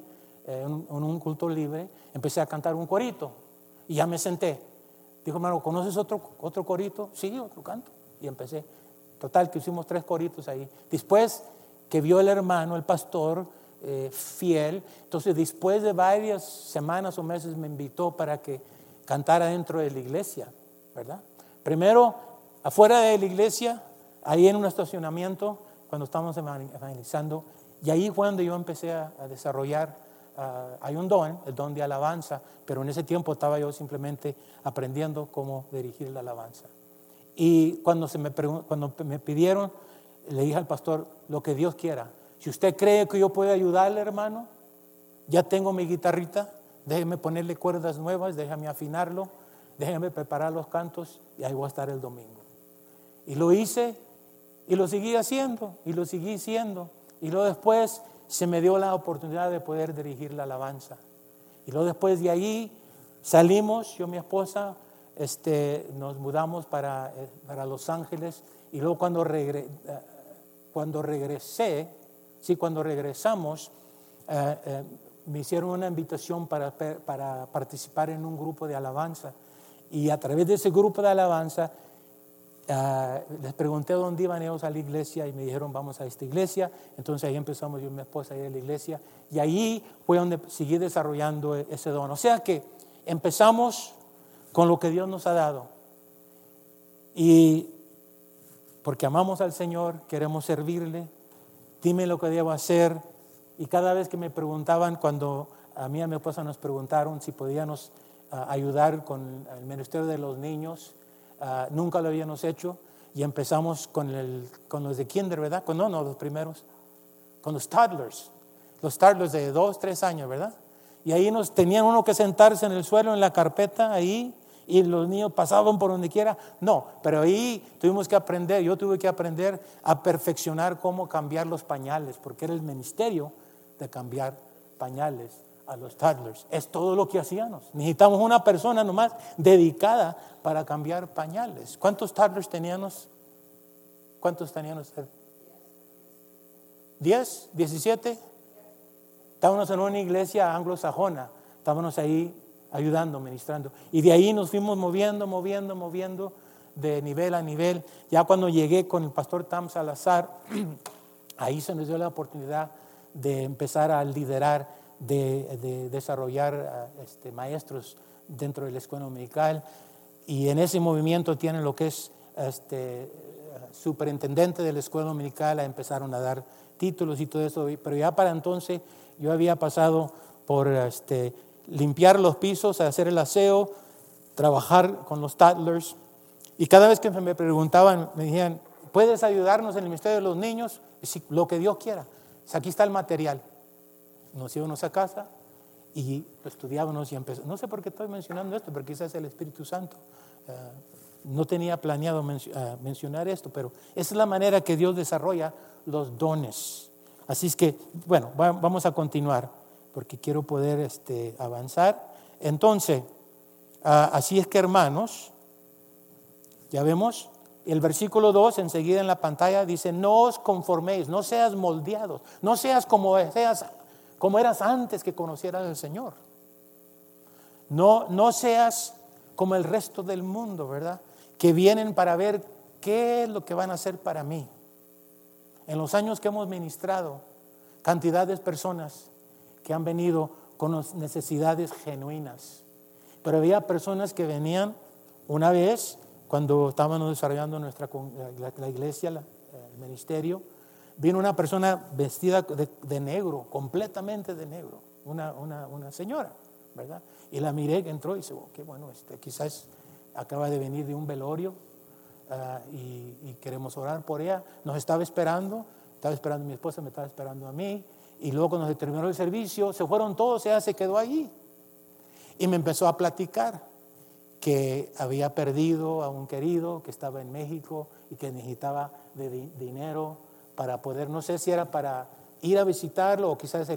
eh, en, un culto libre, empecé a cantar un corito y ya me senté. Dijo, hermano, ¿conoces otro, otro corito? Sí, otro canto. Y empecé. Total, que hicimos tres coritos ahí. Después que vio el hermano, el pastor, eh, fiel, entonces después de varias semanas o meses me invitó para que cantara dentro de la iglesia, ¿verdad? Primero, afuera de la iglesia, ahí en un estacionamiento, cuando estábamos evangelizando, y ahí donde yo empecé a desarrollar Ah, hay un don, el don de alabanza, pero en ese tiempo estaba yo simplemente aprendiendo cómo dirigir la alabanza. Y cuando, se me, cuando me pidieron, le dije al pastor, lo que Dios quiera. Si usted cree que yo puedo ayudarle, hermano, ya tengo mi guitarrita, déjeme ponerle cuerdas nuevas, déjame afinarlo, déjeme preparar los cantos y ahí voy a estar el domingo. Y lo hice y lo seguí haciendo y lo seguí haciendo. Y luego después se me dio la oportunidad de poder dirigir la alabanza. Y luego después de ahí salimos, yo y mi esposa, este, nos mudamos para, eh, para Los Ángeles y luego cuando, regre, eh, cuando regresé Sí, cuando regresamos, eh, eh, me hicieron una invitación para, para participar en un grupo de alabanza. Y a través de ese grupo de alabanza, eh, les pregunté dónde iban ellos a la iglesia y me dijeron, vamos a esta iglesia. Entonces ahí empezamos yo y mi esposa a ir a la iglesia. Y ahí fue donde seguí desarrollando ese don. O sea que empezamos con lo que Dios nos ha dado. Y porque amamos al Señor, queremos servirle, dime lo que debo hacer. Y cada vez que me preguntaban, cuando a mí y a mi esposa nos preguntaron si podíamos ah, ayudar con el ministerio de los niños, ah, nunca lo habíamos hecho. Y empezamos con, el, con los de kinder, ¿verdad? Con, no, no, los primeros. Con los toddlers. Los toddlers de dos, tres años, ¿verdad? Y ahí nos tenían uno que sentarse en el suelo, en la carpeta, ahí, y los niños pasaban por donde quiera. No, pero ahí tuvimos que aprender, yo tuve que aprender a perfeccionar cómo cambiar los pañales, porque era el ministerio de cambiar pañales a los toddlers. Es todo lo que hacíamos. Necesitamos una persona nomás dedicada para cambiar pañales. ¿Cuántos toddlers teníamos? ¿Cuántos teníamos? ¿Diez? ¿Diecisiete? Estábamos en una iglesia anglosajona. Estábamos ahí ayudando, ministrando. Y de ahí nos fuimos moviendo, moviendo, moviendo de nivel a nivel. Ya cuando llegué con el pastor Tam Salazar, ahí se nos dio la oportunidad de empezar a liderar, de, desarrollar este, maestros dentro de la escuela dominical. Y en ese movimiento tienen lo que es este, superintendente de la escuela dominical, empezaron a dar títulos y todo eso. Pero ya para entonces yo había pasado por este, limpiar los pisos, hacer el aseo, trabajar con los toddlers. Y cada vez que me preguntaban, me decían, ¿puedes ayudarnos en el ministerio de los niños? lo que Dios quiera. Aquí está el material. Nos íbamos a casa y estudiábamos y empezó. No sé por qué estoy mencionando esto, pero quizás el Espíritu Santo. Eh, no tenía planeado eh, mencionar esto, pero esa es la manera que Dios desarrolla los dones. Así es que, bueno, vamos a continuar porque quiero poder este, avanzar. Entonces, ah, así es que hermanos, ya vemos, el versículo 2 enseguida en la pantalla dice, no os conforméis, no seas moldeados, no seas como, seas, como eras antes que conocieras al Señor. No, no seas como el resto del mundo, ¿verdad? Que vienen para ver qué es lo que van a hacer para mí. En los años que hemos ministrado, cantidad de personas que han venido con necesidades genuinas. Pero había personas que venían una vez, cuando estábamos desarrollando nuestra, la, iglesia, el ministerio, vino una persona vestida de, negro, completamente de negro, una, una, señora, ¿verdad? Y la miré, entró y dice, oh, qué bueno, este, quizás acaba de venir de un velorio ah, y, y, queremos orar por ella. Nos estaba esperando, estaba esperando mi esposa, me estaba esperando a mí. Y luego cuando se terminó el servicio, se fueron todos, ella se quedó allí. Y me empezó a platicar que había perdido a un querido que estaba en México y que necesitaba de dinero para poder, no sé si era para ir a visitarlo o quizás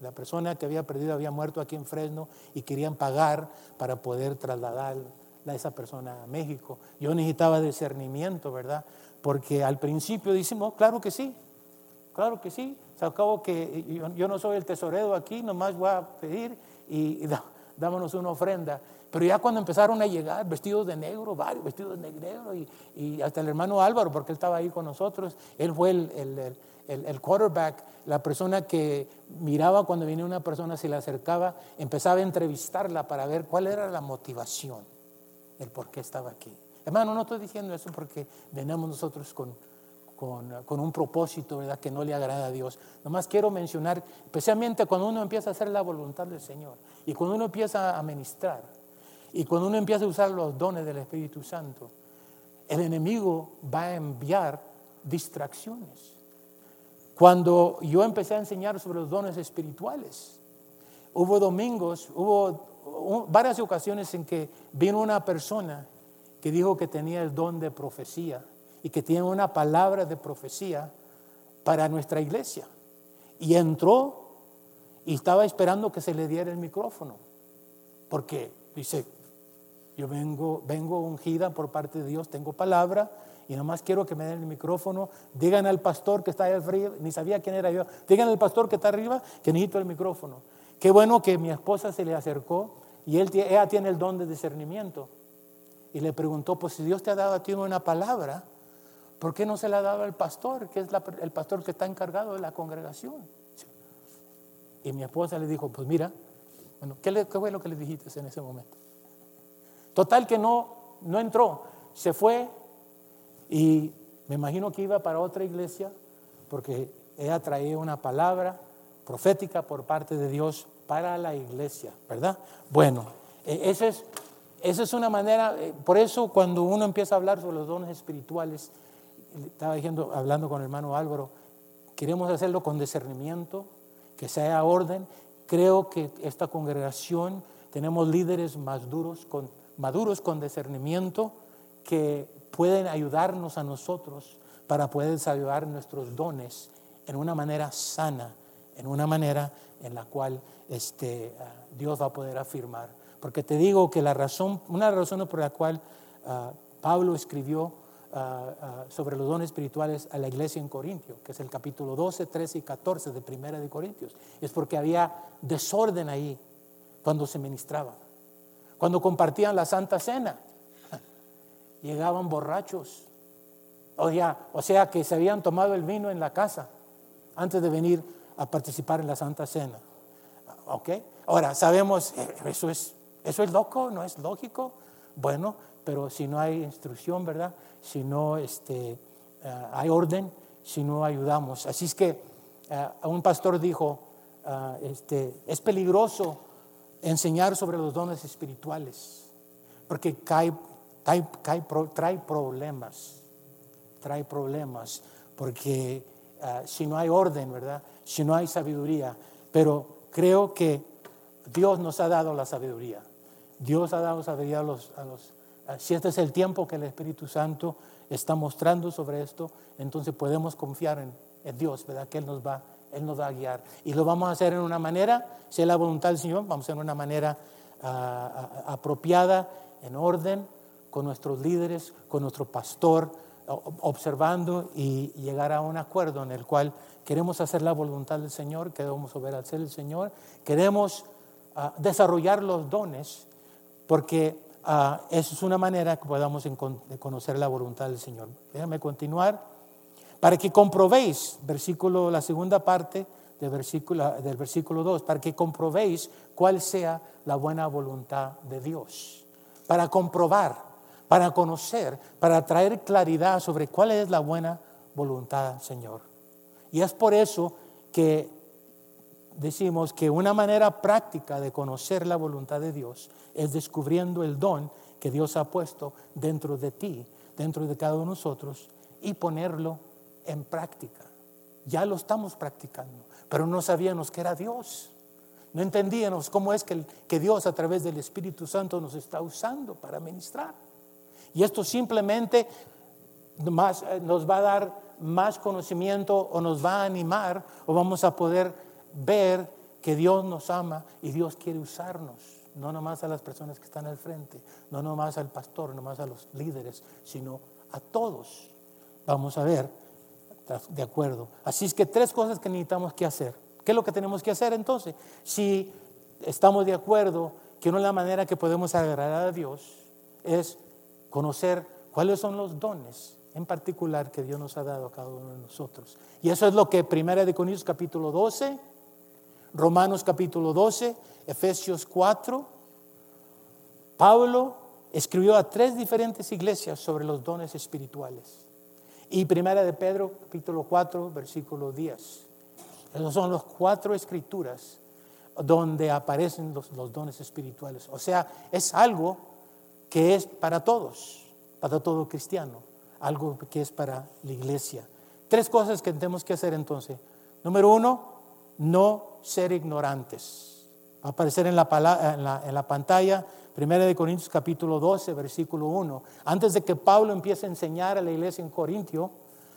la, persona que había perdido había muerto aquí en Fresno y querían pagar para poder trasladar a esa persona a México. Yo necesitaba discernimiento, ¿verdad? Porque al principio decimos, claro que sí, claro que sí, acabo que yo, no soy el tesorero aquí, nomás voy a pedir y, dámonos una ofrenda. Pero ya cuando empezaron a llegar vestidos de negro, varios vestidos de negro, y, hasta el hermano Álvaro, porque él estaba ahí con nosotros, él fue el, el, quarterback, la persona que miraba cuando venía una persona, se le acercaba, empezaba a entrevistarla para ver cuál era la motivación, el por qué estaba aquí. Hermano, no estoy diciendo eso porque venimos nosotros con, con, un propósito ¿verdad? que no le agrada a Dios. Nomás quiero mencionar, especialmente cuando uno empieza a hacer la voluntad del Señor y cuando uno empieza a ministrar y cuando uno empieza a usar los dones del Espíritu Santo, el enemigo va a enviar distracciones. Cuando yo empecé a enseñar sobre los dones espirituales, hubo domingos, hubo varias ocasiones en que vino una persona que dijo que tenía el don de profecía y que tiene una palabra de profecía para nuestra iglesia. Y entró y estaba esperando que se le diera el micrófono, porque dice, yo vengo, vengo ungida por parte de Dios, tengo palabra y nomás quiero que me den el micrófono. Digan al pastor que está ahí arriba, ni sabía quién era yo. Digan al pastor que está arriba que necesito el micrófono. Qué bueno que mi esposa se le acercó y él, ella tiene el don de discernimiento. Y le preguntó, pues si Dios te ha dado a ti una palabra, ¿por qué no se la ha dado al pastor, que es el pastor que está encargado de la congregación? Y mi esposa le dijo, pues mira, bueno, ¿qué, le, fue lo que le dijiste en ese momento? Total que no, no entró, se fue y me imagino que iba para otra iglesia porque ella traía una palabra profética por parte de Dios para la iglesia, ¿verdad? Bueno, e, esa es, es una manera, eh, por eso cuando uno empieza a hablar sobre los dones espirituales, estaba diciendo, hablando con el hermano Álvaro, queremos hacerlo con discernimiento, que sea orden. Creo que esta congregación tenemos líderes más duros, con, maduros con discernimiento que pueden ayudarnos a nosotros para poder desarrollar nuestros dones en una manera sana, en una manera en la cual este, ah, Dios va a poder afirmar. Porque te digo que la razón, una de las razones por la cual ah, Pablo escribió ah, sobre los dones espirituales a la iglesia en Corintio, que es el capítulo 12, 13 y 14 de Primera de Corintios, es porque había desorden ahí cuando se ministraba. Cuando compartían la Santa Cena, llegaban borrachos. O sea, o sea, que se habían tomado el vino en la casa antes de venir a participar en la Santa Cena. ¿Ok? Ahora, sabemos, eh, eso es, eso es loco, no es lógico. Bueno, pero si no hay instrucción, ¿verdad? Si no este, eh, hay orden, si no ayudamos. Así es que eh, un pastor dijo, este, es peligroso enseñar sobre los dones espirituales, porque cae, trae problemas, trae problemas, porque si no hay orden, ¿verdad? si no hay sabiduría. Pero creo que Dios nos ha dado la sabiduría. Dios ha dado sabiduría a los, a los si este es el tiempo que el Espíritu Santo está mostrando sobre esto, entonces podemos confiar en, Dios, ¿verdad? Que Él nos, va, Él nos va a guiar. Y lo vamos a hacer en una manera, si es la voluntad del Señor, vamos a hacer en una manera ah, apropiada, en orden, con nuestros líderes, con nuestro pastor, observando y llegar a un acuerdo en el cual queremos hacer la voluntad del Señor, queremos obedecer al Señor, queremos desarrollar los dones, porque uh, eso es una manera que podamos conocer la voluntad del Señor. Déjame continuar. Para que comprobéis, versículo, la segunda parte del versículo, del versículo 2, para que comprobéis cuál sea la buena voluntad de Dios. Para comprobar para conocer, para traer claridad sobre cuál es la buena voluntad, Señor. Y es por eso que decimos que una manera práctica de conocer la voluntad de Dios es descubriendo el don que Dios ha puesto dentro de ti, dentro de cada uno de nosotros, y ponerlo en práctica. Ya lo estamos practicando, pero no sabíamos que era Dios. No entendíamos cómo es que, que Dios a través del Espíritu Santo nos está usando para ministrar. Y esto simplemente eh, nos va a dar más conocimiento o nos va a animar o vamos a poder ver que Dios nos ama y Dios quiere usarnos. No nomás a las personas que están al frente, no nomás al pastor, no nomás a los líderes, sino a todos. Vamos a ver, de acuerdo. Así es que tres cosas que necesitamos que hacer. ¿Qué es lo que tenemos que hacer entonces? Si estamos de acuerdo que una de las maneras que podemos agradar a Dios es conocer cuáles son los dones en particular que Dios nos ha dado a cada uno de nosotros. Y eso es lo que Primera de Corintios capítulo 12, Romanos capítulo 12, Efesios 4, Pablo escribió a tres diferentes iglesias sobre los dones espirituales. Y Primera de Pedro capítulo 4, versículo 10. Esas son las cuatro escrituras donde aparecen los, los dones espirituales. O sea, es algo que es para todos, para todo cristiano, algo que es para la iglesia. Tres cosas que tenemos que hacer entonces. Número uno, no ser ignorantes. Va a aparecer en la, en la, en la pantalla, 1 de Corintios capítulo 12, versículo 1. Antes de que Pablo empiece a enseñar a la iglesia en Corintio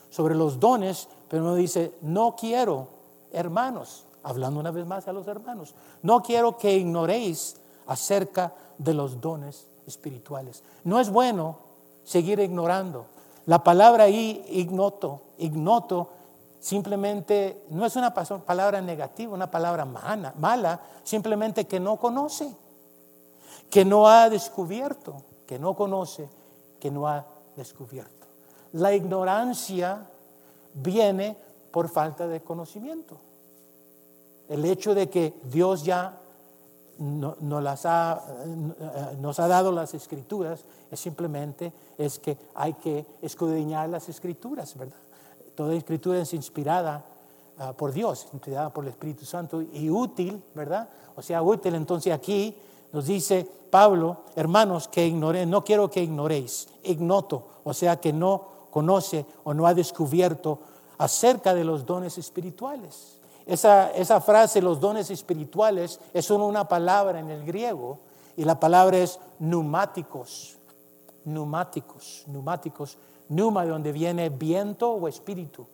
sobre los dones, pero no dice, no quiero, hermanos, hablando una vez más a los hermanos, no quiero que ignoréis acerca de los dones espirituales. No es bueno seguir ignorando. La palabra ahí, ignoto, ignoto, simplemente no es una palabra negativa, una palabra mala, mala, simplemente que no conoce, que no ha descubierto, que no conoce, que no ha descubierto. La ignorancia viene por falta de conocimiento. El hecho de que Dios ya no, las ha, nos ha dado las escrituras es simplemente es que hay que escudriñar las escrituras, ¿verdad? Toda escritura es inspirada ah, por Dios, inspirada por el Espíritu Santo y útil, ¿verdad? O sea, útil. Entonces aquí nos dice Pablo, hermanos, que ignoré, no quiero que ignoréis, ignoto, o sea, que no conoce o no ha descubierto acerca de los dones espirituales. Esa, esa frase, los dones espirituales, es solo una palabra en el griego y la palabra es neumáticos, neumáticos, neumáticos, Numa, de donde viene viento o espíritu.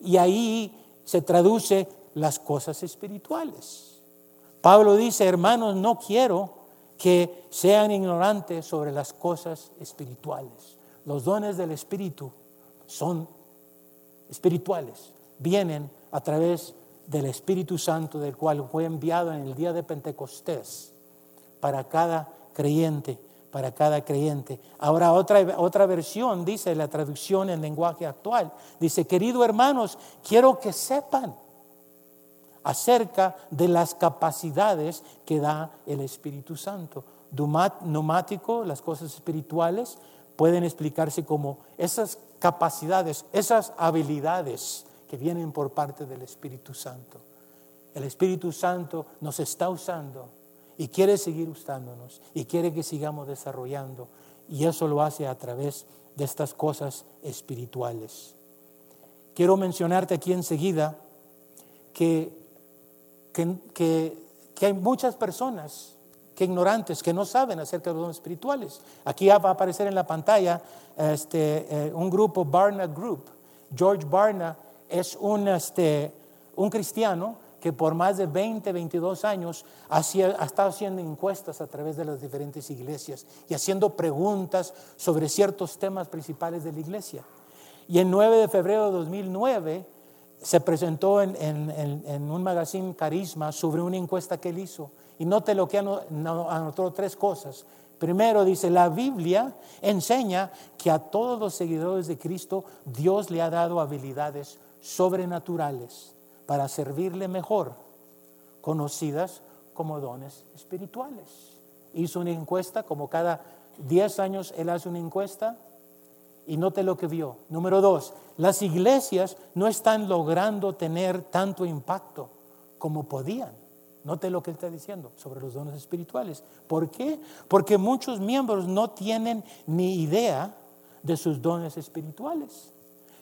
Y ahí se traduce las cosas espirituales. Pablo dice, hermanos, no quiero que sean ignorantes sobre las cosas espirituales. Los dones del Espíritu son espirituales, vienen a través del Espíritu Santo, del cual fue enviado en el día de Pentecostés para cada creyente para cada creyente. Ahora otra, otra versión dice la traducción en lenguaje actual. Dice, querido hermanos, quiero que sepan acerca de las capacidades que da el Espíritu Santo. Neumático, las cosas espirituales, pueden explicarse como esas capacidades, esas habilidades que vienen por parte del Espíritu Santo. El Espíritu Santo nos está usando y quiere seguir usándonos y quiere que sigamos desarrollando. Y eso lo hace a través de estas cosas espirituales. Quiero mencionarte aquí enseguida que, que, hay muchas personas que ignorantes, que no saben acerca de los dones espirituales. Aquí va a aparecer en la pantalla este, eh, un grupo, Barna Group. George Barna es un, este, un cristiano que por más de 20, 22 años ha, estado haciendo encuestas a través de las diferentes iglesias y haciendo preguntas sobre ciertos temas principales de la iglesia. Y el 9 de febrero de 2009 se presentó en, un magazine Carisma sobre una encuesta que él hizo. Y note lo que anotó tres cosas. Primero dice, la Biblia enseña que a todos los seguidores de Cristo Dios le ha dado habilidades sobrenaturales para servirle mejor, conocidas como dones espirituales. Hizo una encuesta, como cada 10 años él hace una encuesta, y note lo que vio. Número dos, las iglesias no están logrando tener tanto impacto como podían. Note lo que está diciendo sobre los dones espirituales. ¿Por qué? Porque muchos miembros no tienen ni idea de sus dones espirituales,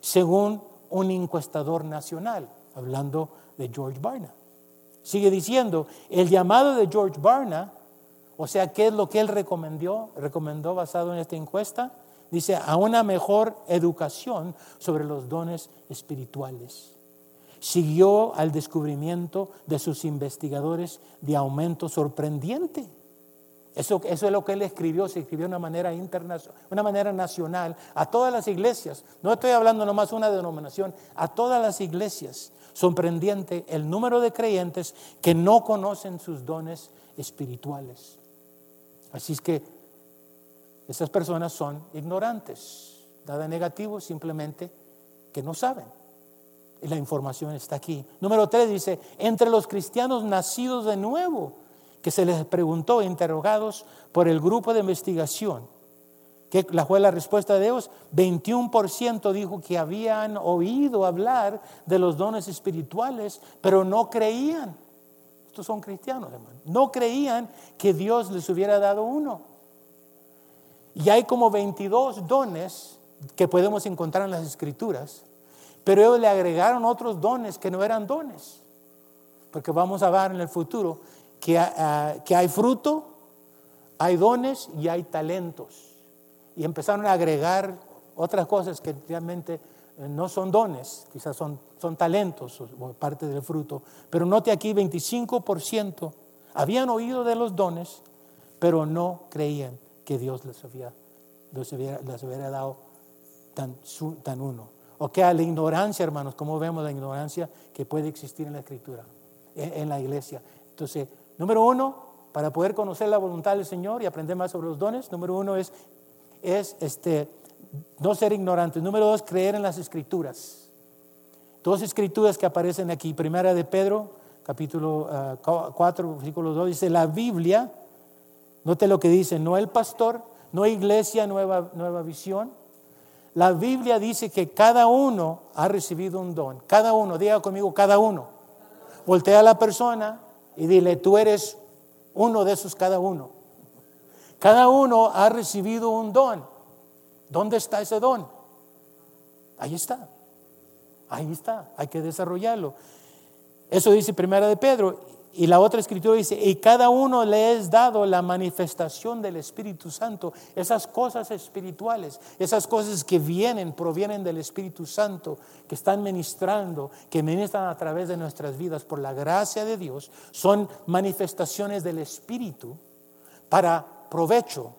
según un encuestador nacional hablando de George Barna. Sigue diciendo, el llamado de George Barna, o sea, ¿qué es lo que él recomendó, recomendó basado en esta encuesta? Dice, a una mejor educación sobre los dones espirituales. Siguió al descubrimiento de sus investigadores de aumento sorprendente. Eso, eso, es lo que él escribió, se escribió de una manera internacional, una manera nacional, a todas las iglesias. No estoy hablando nomás una denominación, a todas las iglesias sorprendente el número de creyentes que no conocen sus dones espirituales. Así es que esas personas son ignorantes, nada negativo, simplemente que no saben. Y la información está aquí. Número tres dice, entre los cristianos nacidos de nuevo, que se les preguntó, interrogados por el grupo de investigación, ¿Qué fue la respuesta de Dios? 21% dijo que habían oído hablar de los dones espirituales, pero no creían. Estos son cristianos, hermano. No creían que Dios les hubiera dado uno. Y hay como 22 dones que podemos encontrar en las escrituras, pero ellos le agregaron otros dones que no eran dones. Porque vamos a ver en el futuro que, ah, que hay fruto, hay dones y hay talentos y empezaron a agregar otras cosas que realmente eh, no son dones, quizás son, son talentos o parte del fruto. Pero note aquí, 25% habían oído de los dones, pero no creían que Dios les, había, les, hubiera, hubiera dado tan, tan uno. O que a la ignorancia, hermanos, como vemos la ignorancia que puede existir en la escritura, en, la iglesia. Entonces, número uno, para poder conocer la voluntad del Señor y aprender más sobre los dones, número uno es, es este, no ser ignorantes. Número dos, creer en las escrituras. Dos escrituras que aparecen aquí. Primera de Pedro, capítulo 4, uh, versículo 2, dice, la Biblia, note lo que dice, no el pastor, no iglesia, nueva, nueva visión. La Biblia dice que cada uno ha recibido un don. Cada uno, diga conmigo, cada uno. Voltea a la persona y dile, tú eres uno de esos cada uno. Cada uno ha recibido un don. ¿Dónde está ese don? Ahí está. Ahí está. Hay que desarrollarlo. Eso dice Primera de Pedro. Y la otra escritura dice, y cada uno le es dado la manifestación del Espíritu Santo. Esas cosas espirituales, esas cosas que vienen, provienen del Espíritu Santo, que están ministrando, que ministran a través de nuestras vidas por la gracia de Dios, son manifestaciones del Espíritu para provecho.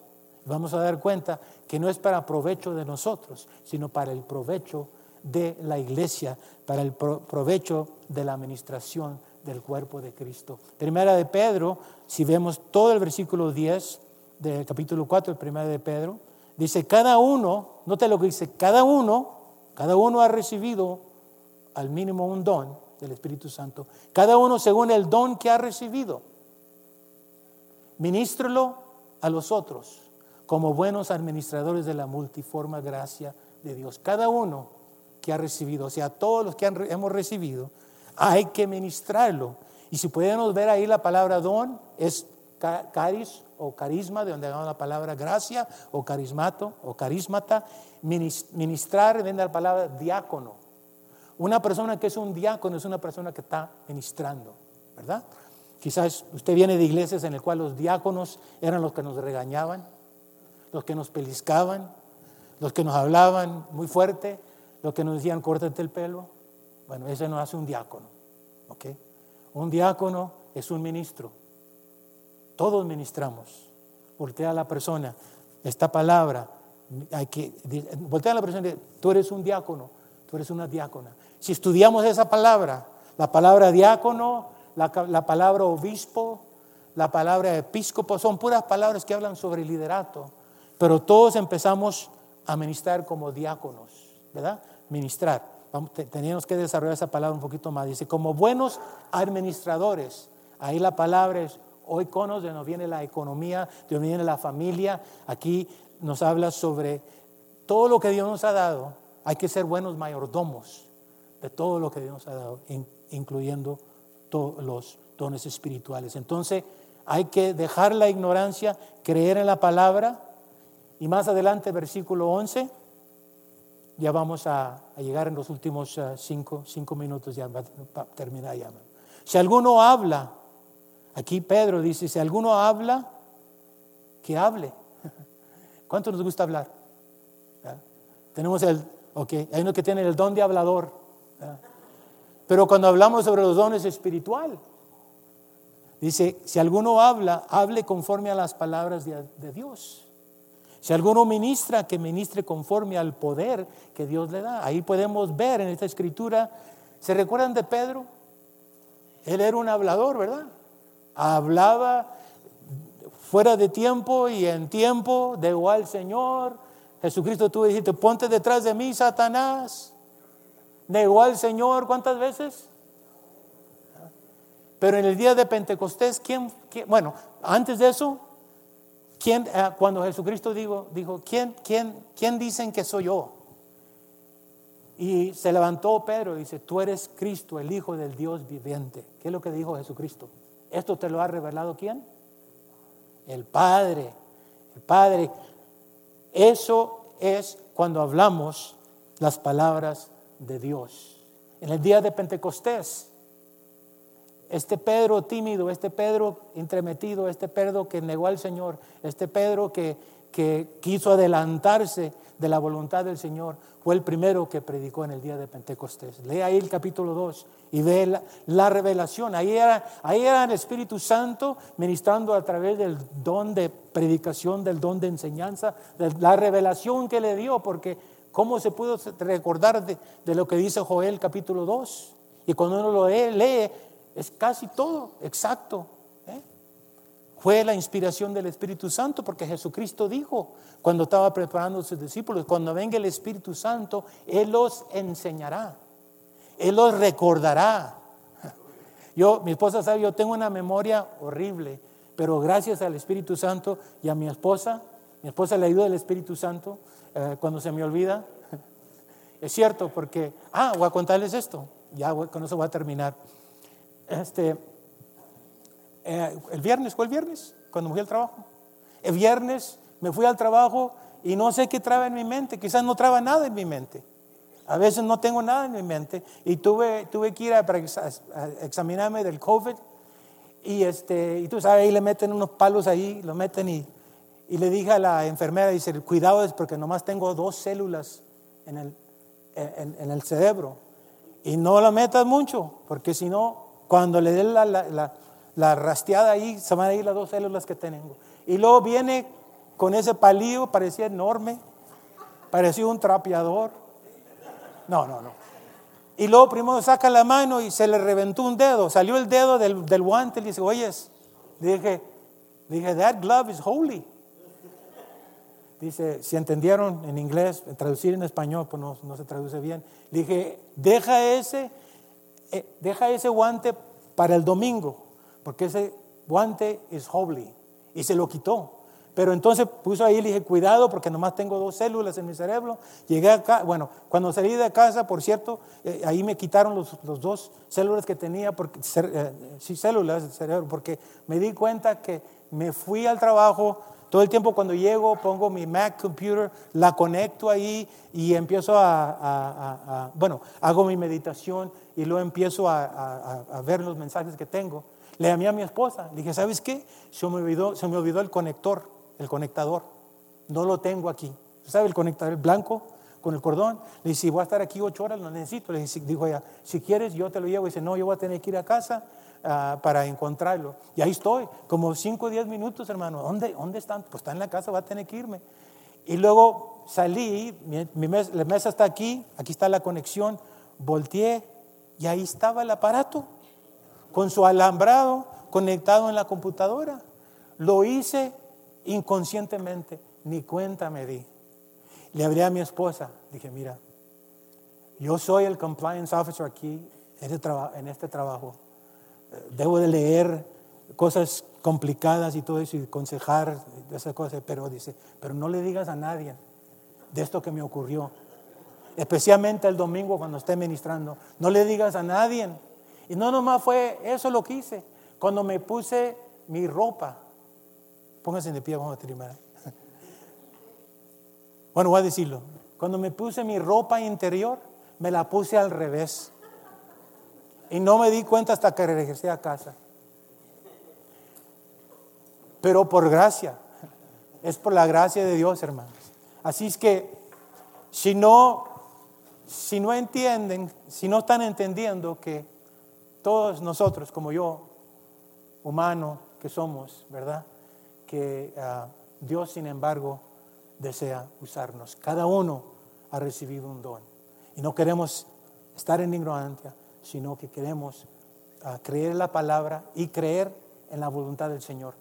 Vamos a dar cuenta que no es para provecho de nosotros, sino para el provecho de la iglesia, para el provecho de la administración del cuerpo de Cristo. Primera de Pedro, si vemos todo el versículo 10 del capítulo 4 de Primera de Pedro, dice, cada uno, note lo que dice, cada uno, cada uno ha recibido al mínimo un don del Espíritu Santo, cada uno según el don que ha recibido. Ministrelo a los otros como buenos administradores de la multiforme gracia de Dios. Cada uno que ha recibido, o sea, todos los que hemos recibido, hay que ministrarlo. Y si podemos ver ahí la palabra don, es caris o carisma, de donde vamos la palabra gracia o carismato o carismata. Ministrar viene la palabra diácono. Una persona que es un diácono es una persona que está ministrando, ¿verdad? Quizás usted viene de iglesias en las cuales los diáconos eran los que nos regañaban, los que nos peliscaban, los que nos hablaban muy fuerte, los que nos decían córtate el pelo. Bueno, ese no hace un diácono. ¿ok? Un diácono es un ministro. Todos ministramos. Voltea a la persona. Esta palabra, hay que, voltea a la persona tú eres un diácono, tú eres una diácona. Si estudiamos esa palabra, la palabra diácono, la, la palabra obispo, la palabra episcopo, son puras palabras que hablan sobre liderato. Pero todos empezamos a ministrar como diáconos, ¿verdad? Ministrar. Teníamos que desarrollar esa palabra un poquito más. Dice, como buenos administradores. Ahí la palabra es oikonos, de donde viene la economía, de donde viene la familia. Aquí nos habla sobre todo lo que Dios nos ha dado. Hay que ser buenos mayordomos de todo lo que Dios nos ha dado, incluyendo todos los dones espirituales. Entonces, hay que dejar la ignorancia, creer en la palabra y más adelante, versículo 11, ya vamos a, llegar en los últimos uh, cinco, minutos, ya para terminar ya. Si alguno habla, aquí Pedro dice, si alguno habla, que hable. ¿Cuánto nos gusta hablar? Tenemos el, ok, hay uno que tiene el don de hablador. Pero cuando hablamos sobre los dones espiritual, dice, si alguno habla, hable conforme a las palabras de Dios. Si alguno ministra, que ministre conforme al poder que Dios le da. Ahí podemos ver en esta escritura, ¿se recuerdan de Pedro? Él era un hablador, ¿verdad? Hablaba fuera de tiempo y en tiempo, de igual Señor. Jesucristo tú dijiste, ponte detrás de mí, Satanás. Negó al Señor, ¿cuántas veces? Pero en el día de Pentecostés, ¿quién, quién? bueno, antes de eso, ¿Quién, eh, cuando Jesucristo dijo, dijo ¿quién, quién, ¿quién dicen que soy yo? Y se levantó Pedro y dice, tú eres Cristo, el Hijo del Dios viviente. ¿Qué es lo que dijo Jesucristo? ¿Esto te lo ha revelado quién? El Padre. El Padre. Eso es cuando hablamos las palabras de Dios. En el día de Pentecostés, este Pedro tímido, este Pedro entremetido, este Pedro que negó al Señor, este Pedro que, que quiso adelantarse de la voluntad del Señor, fue el primero que predicó en el día de Pentecostés. Lee ahí el capítulo 2 y ve la, revelación. Ahí era, ahí era el Espíritu Santo ministrando a través del don de predicación, del don de enseñanza, de la revelación que le dio, porque ¿Cómo se pudo recordar de, de lo que dice Joel capítulo 2? Y cuando uno lo lee es casi todo exacto. ¿eh? Fue la inspiración del Espíritu Santo porque Jesucristo dijo cuando estaba preparando a sus discípulos, cuando venga el Espíritu Santo, Él los enseñará, Él los recordará. Yo, mi esposa sabe, yo tengo una memoria horrible, pero gracias al Espíritu Santo y a mi esposa, mi esposa le ayuda al Espíritu Santo eh, cuando se me olvida. Es cierto, porque, ah, voy a contarles esto, ya con eso voy a terminar. Este, eh, el viernes, ¿fue el viernes? Cuando me fui al trabajo. El viernes me fui al trabajo y no sé qué traba en mi mente, quizás no traba nada en mi mente. A veces no tengo nada en mi mente y tuve, tuve que ir a, examinarme del COVID y, este, y tú sabes, ahí le meten unos palos ahí, lo meten y, y le dije a la enfermera, dice, cuidado es porque nomás tengo dos células en el, en, el cerebro y no lo metas mucho porque si no, cuando le den la, la, la, rasteada ahí, se van a ir las dos células que tengo. Y luego viene con ese palillo, parecía enorme, parecía un trapeador no, no, no. Y luego primero saca la mano y se le reventó un dedo. Salió el dedo del, del guante y dice, oyes, dije, dije, that glove is holy. Dice, si entendieron en inglés, traducir en español, pues no, no se traduce bien. dije, deja ese, eh, deja ese guante para el domingo, porque ese guante es holy. Y se lo quitó. Pero entonces puso ahí le dije, cuidado porque nomás tengo dos células en mi cerebro. Llegué acá, bueno, cuando salí de casa, por cierto, eh, ahí me quitaron los, dos células que tenía, porque, eh, sí, células del cerebro, porque me di cuenta que me fui al trabajo, todo el tiempo cuando llego pongo mi Mac computer, la conecto ahí y empiezo a, bueno, hago mi meditación y luego empiezo a, ver los mensajes que tengo. Le llamé a mi esposa, le dije, ¿sabes qué? Se me olvidó, se me olvidó el conector el conectador. No lo tengo aquí. ¿Sabe el conectador blanco con el cordón? Le dice, si voy a estar aquí ocho horas, lo necesito. Le dijo ella, si quieres, yo te lo llevo. dice, no, yo voy a tener que ir a casa ah, para encontrarlo. Y ahí estoy, como cinco o diez minutos, hermano. ¿Dónde, ¿Dónde están? Pues está en la casa, va a tener que irme. Y luego salí, mi, mesa, la mesa está aquí, aquí está la conexión, volteé y ahí estaba el aparato con su alambrado conectado en la computadora. Lo hice inconscientemente, ni cuenta me di. Le abrí a mi esposa, dije, mira, yo soy el compliance officer aquí en este, en este trabajo. Debo de leer cosas complicadas y todo eso y aconsejar esas cosas, pero dice, pero no le digas a nadie de esto que me ocurrió. Especialmente el domingo cuando esté ministrando. No le digas a nadie. Y no nomás fue eso lo que hice. Cuando me puse mi ropa, Pónganse de pie, vamos a terminar. Bueno, voy a decirlo. Cuando me puse mi ropa interior, me la puse al revés. Y no me di cuenta hasta que regresé a casa. Pero por gracia. Es por la gracia de Dios, hermanos. Así es que si no, si no entienden, si no están entendiendo que todos nosotros, como yo, humano que somos, ¿verdad? que ah, Dios, sin embargo, desea usarnos. Cada uno ha recibido un don. Y no queremos estar en ignorancia, sino que queremos ah, creer en la palabra y creer en la voluntad del Señor.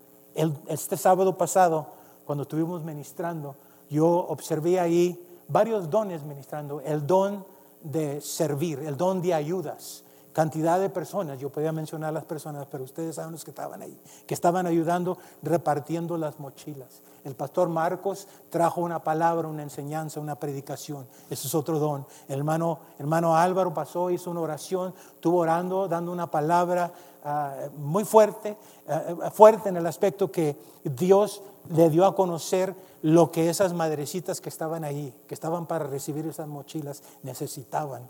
este sábado pasado, cuando estuvimos ministrando, yo observé ahí varios dones ministrando. El don de servir, el don de ayudas, cantidad de personas, yo podía mencionar las personas, pero ustedes saben los que estaban ahí, que estaban ayudando repartiendo las mochilas. El pastor Marcos trajo una palabra, una enseñanza, una predicación. Ese es otro don. El hermano, hermano Álvaro pasó, hizo una oración, estuvo orando, dando una palabra ah, muy fuerte, ah, fuerte en el aspecto que Dios le dio a conocer lo que esas madrecitas que estaban ahí, que estaban para recibir esas mochilas, necesitaban.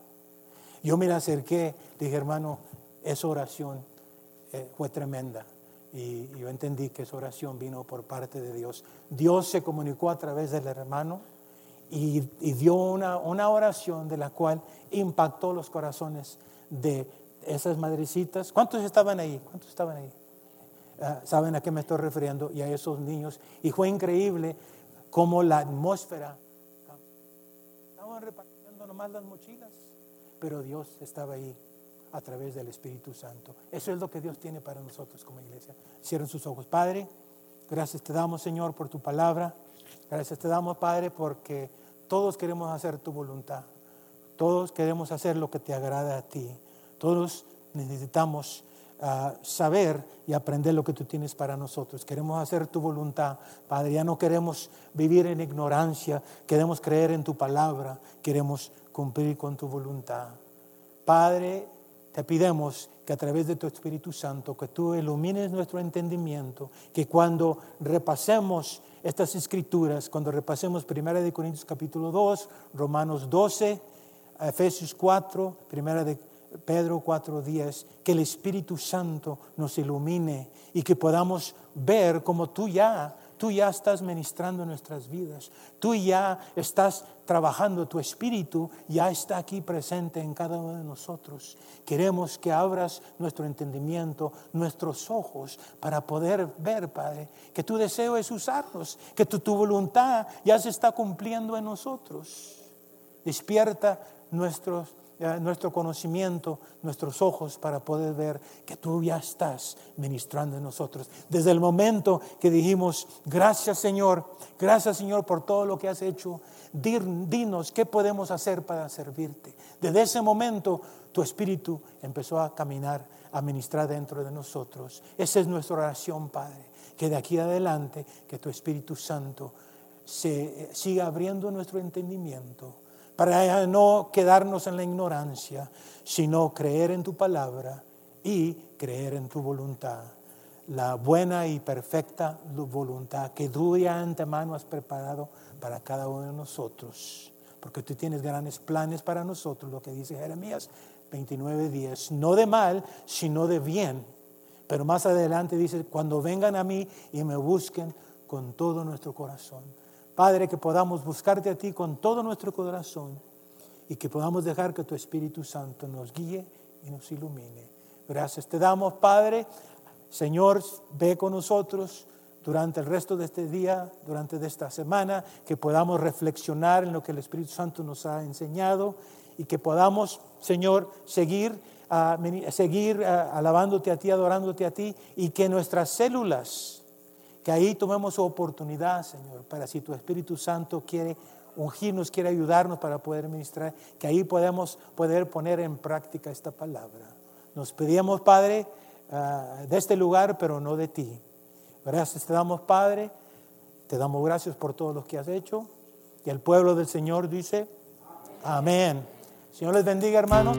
Yo me acerqué, dije, hermano, esa oración eh, fue tremenda. Y yo entendí que esa oración vino por parte de Dios. Dios se comunicó a través del hermano y, dio una, una, oración de la cual impactó los corazones de esas madrecitas. ¿Cuántos estaban ahí? ¿Cuántos estaban ahí? Ah, ¿Saben a qué me estoy refiriendo? Y a esos niños. Y fue increíble cómo la atmósfera estaban repartiendo nomás las mochilas, pero Dios estaba ahí a través del Espíritu Santo. Eso es lo que Dios tiene para nosotros como iglesia. Cierren sus ojos. Padre, gracias te damos, Señor, por tu palabra. Gracias te damos, Padre, porque todos queremos hacer tu voluntad. Todos queremos hacer lo que te agrada a ti. Todos necesitamos ah, saber y aprender lo que tú tienes para nosotros. Queremos hacer tu voluntad, Padre. Ya no queremos vivir en ignorancia. Queremos creer en tu palabra. Queremos cumplir con tu voluntad. Padre, te pidemos que a través de tu Espíritu Santo, que tú ilumines nuestro entendimiento, que cuando repasemos estas escrituras, cuando repasemos 1 de Corintios capítulo 2, Romanos 12, Efesios 4, 1 de Pedro 4, 10, que el Espíritu Santo nos ilumine y que podamos ver como tú ya Tú ya estás ministrando nuestras vidas. Tú ya estás trabajando. Tu espíritu ya está aquí presente en cada uno de nosotros. Queremos que abras nuestro entendimiento, nuestros ojos, para poder ver, Padre, que tu deseo es usarnos, que tu, tu voluntad ya se está cumpliendo en nosotros. Despierta nuestros nuestro conocimiento, nuestros ojos para poder ver que tú ya estás ministrando en nosotros. Desde el momento que dijimos, gracias Señor, gracias Señor por todo lo que has hecho, dinos qué podemos hacer para servirte. Desde ese momento tu espíritu empezó a caminar, a ministrar dentro de nosotros. Esa es nuestra oración, Padre, que de aquí adelante, que tu Espíritu Santo se siga abriendo nuestro entendimiento para no quedarnos en la ignorancia, sino creer en tu palabra y creer en tu voluntad. La buena y perfecta voluntad que tú ya antemano has preparado para cada uno de nosotros. Porque tú tienes grandes planes para nosotros, lo que dice Jeremías 29 días, no de mal, sino de bien. Pero más adelante dice, cuando vengan a mí y me busquen con todo nuestro corazón. Padre, que podamos buscarte a ti con todo nuestro corazón y que podamos dejar que tu Espíritu Santo nos guíe y nos ilumine. Gracias te damos, Padre. Señor, ve con nosotros durante el resto de este día, durante esta semana, que podamos reflexionar en lo que el Espíritu Santo nos ha enseñado y que podamos, Señor, seguir, ah, seguir ah, alabándote a ti, adorándote a ti y que nuestras células que ahí tomemos oportunidad, Señor, para si tu Espíritu Santo quiere ungirnos, quiere ayudarnos para poder ministrar, que ahí podamos poder poner en práctica esta palabra. Nos pedimos, Padre, ah, de este lugar, pero no de ti. Gracias te damos, Padre. Te damos gracias por todo lo que has hecho. Y el pueblo del Señor dice, amén. Señor les bendiga, hermanos.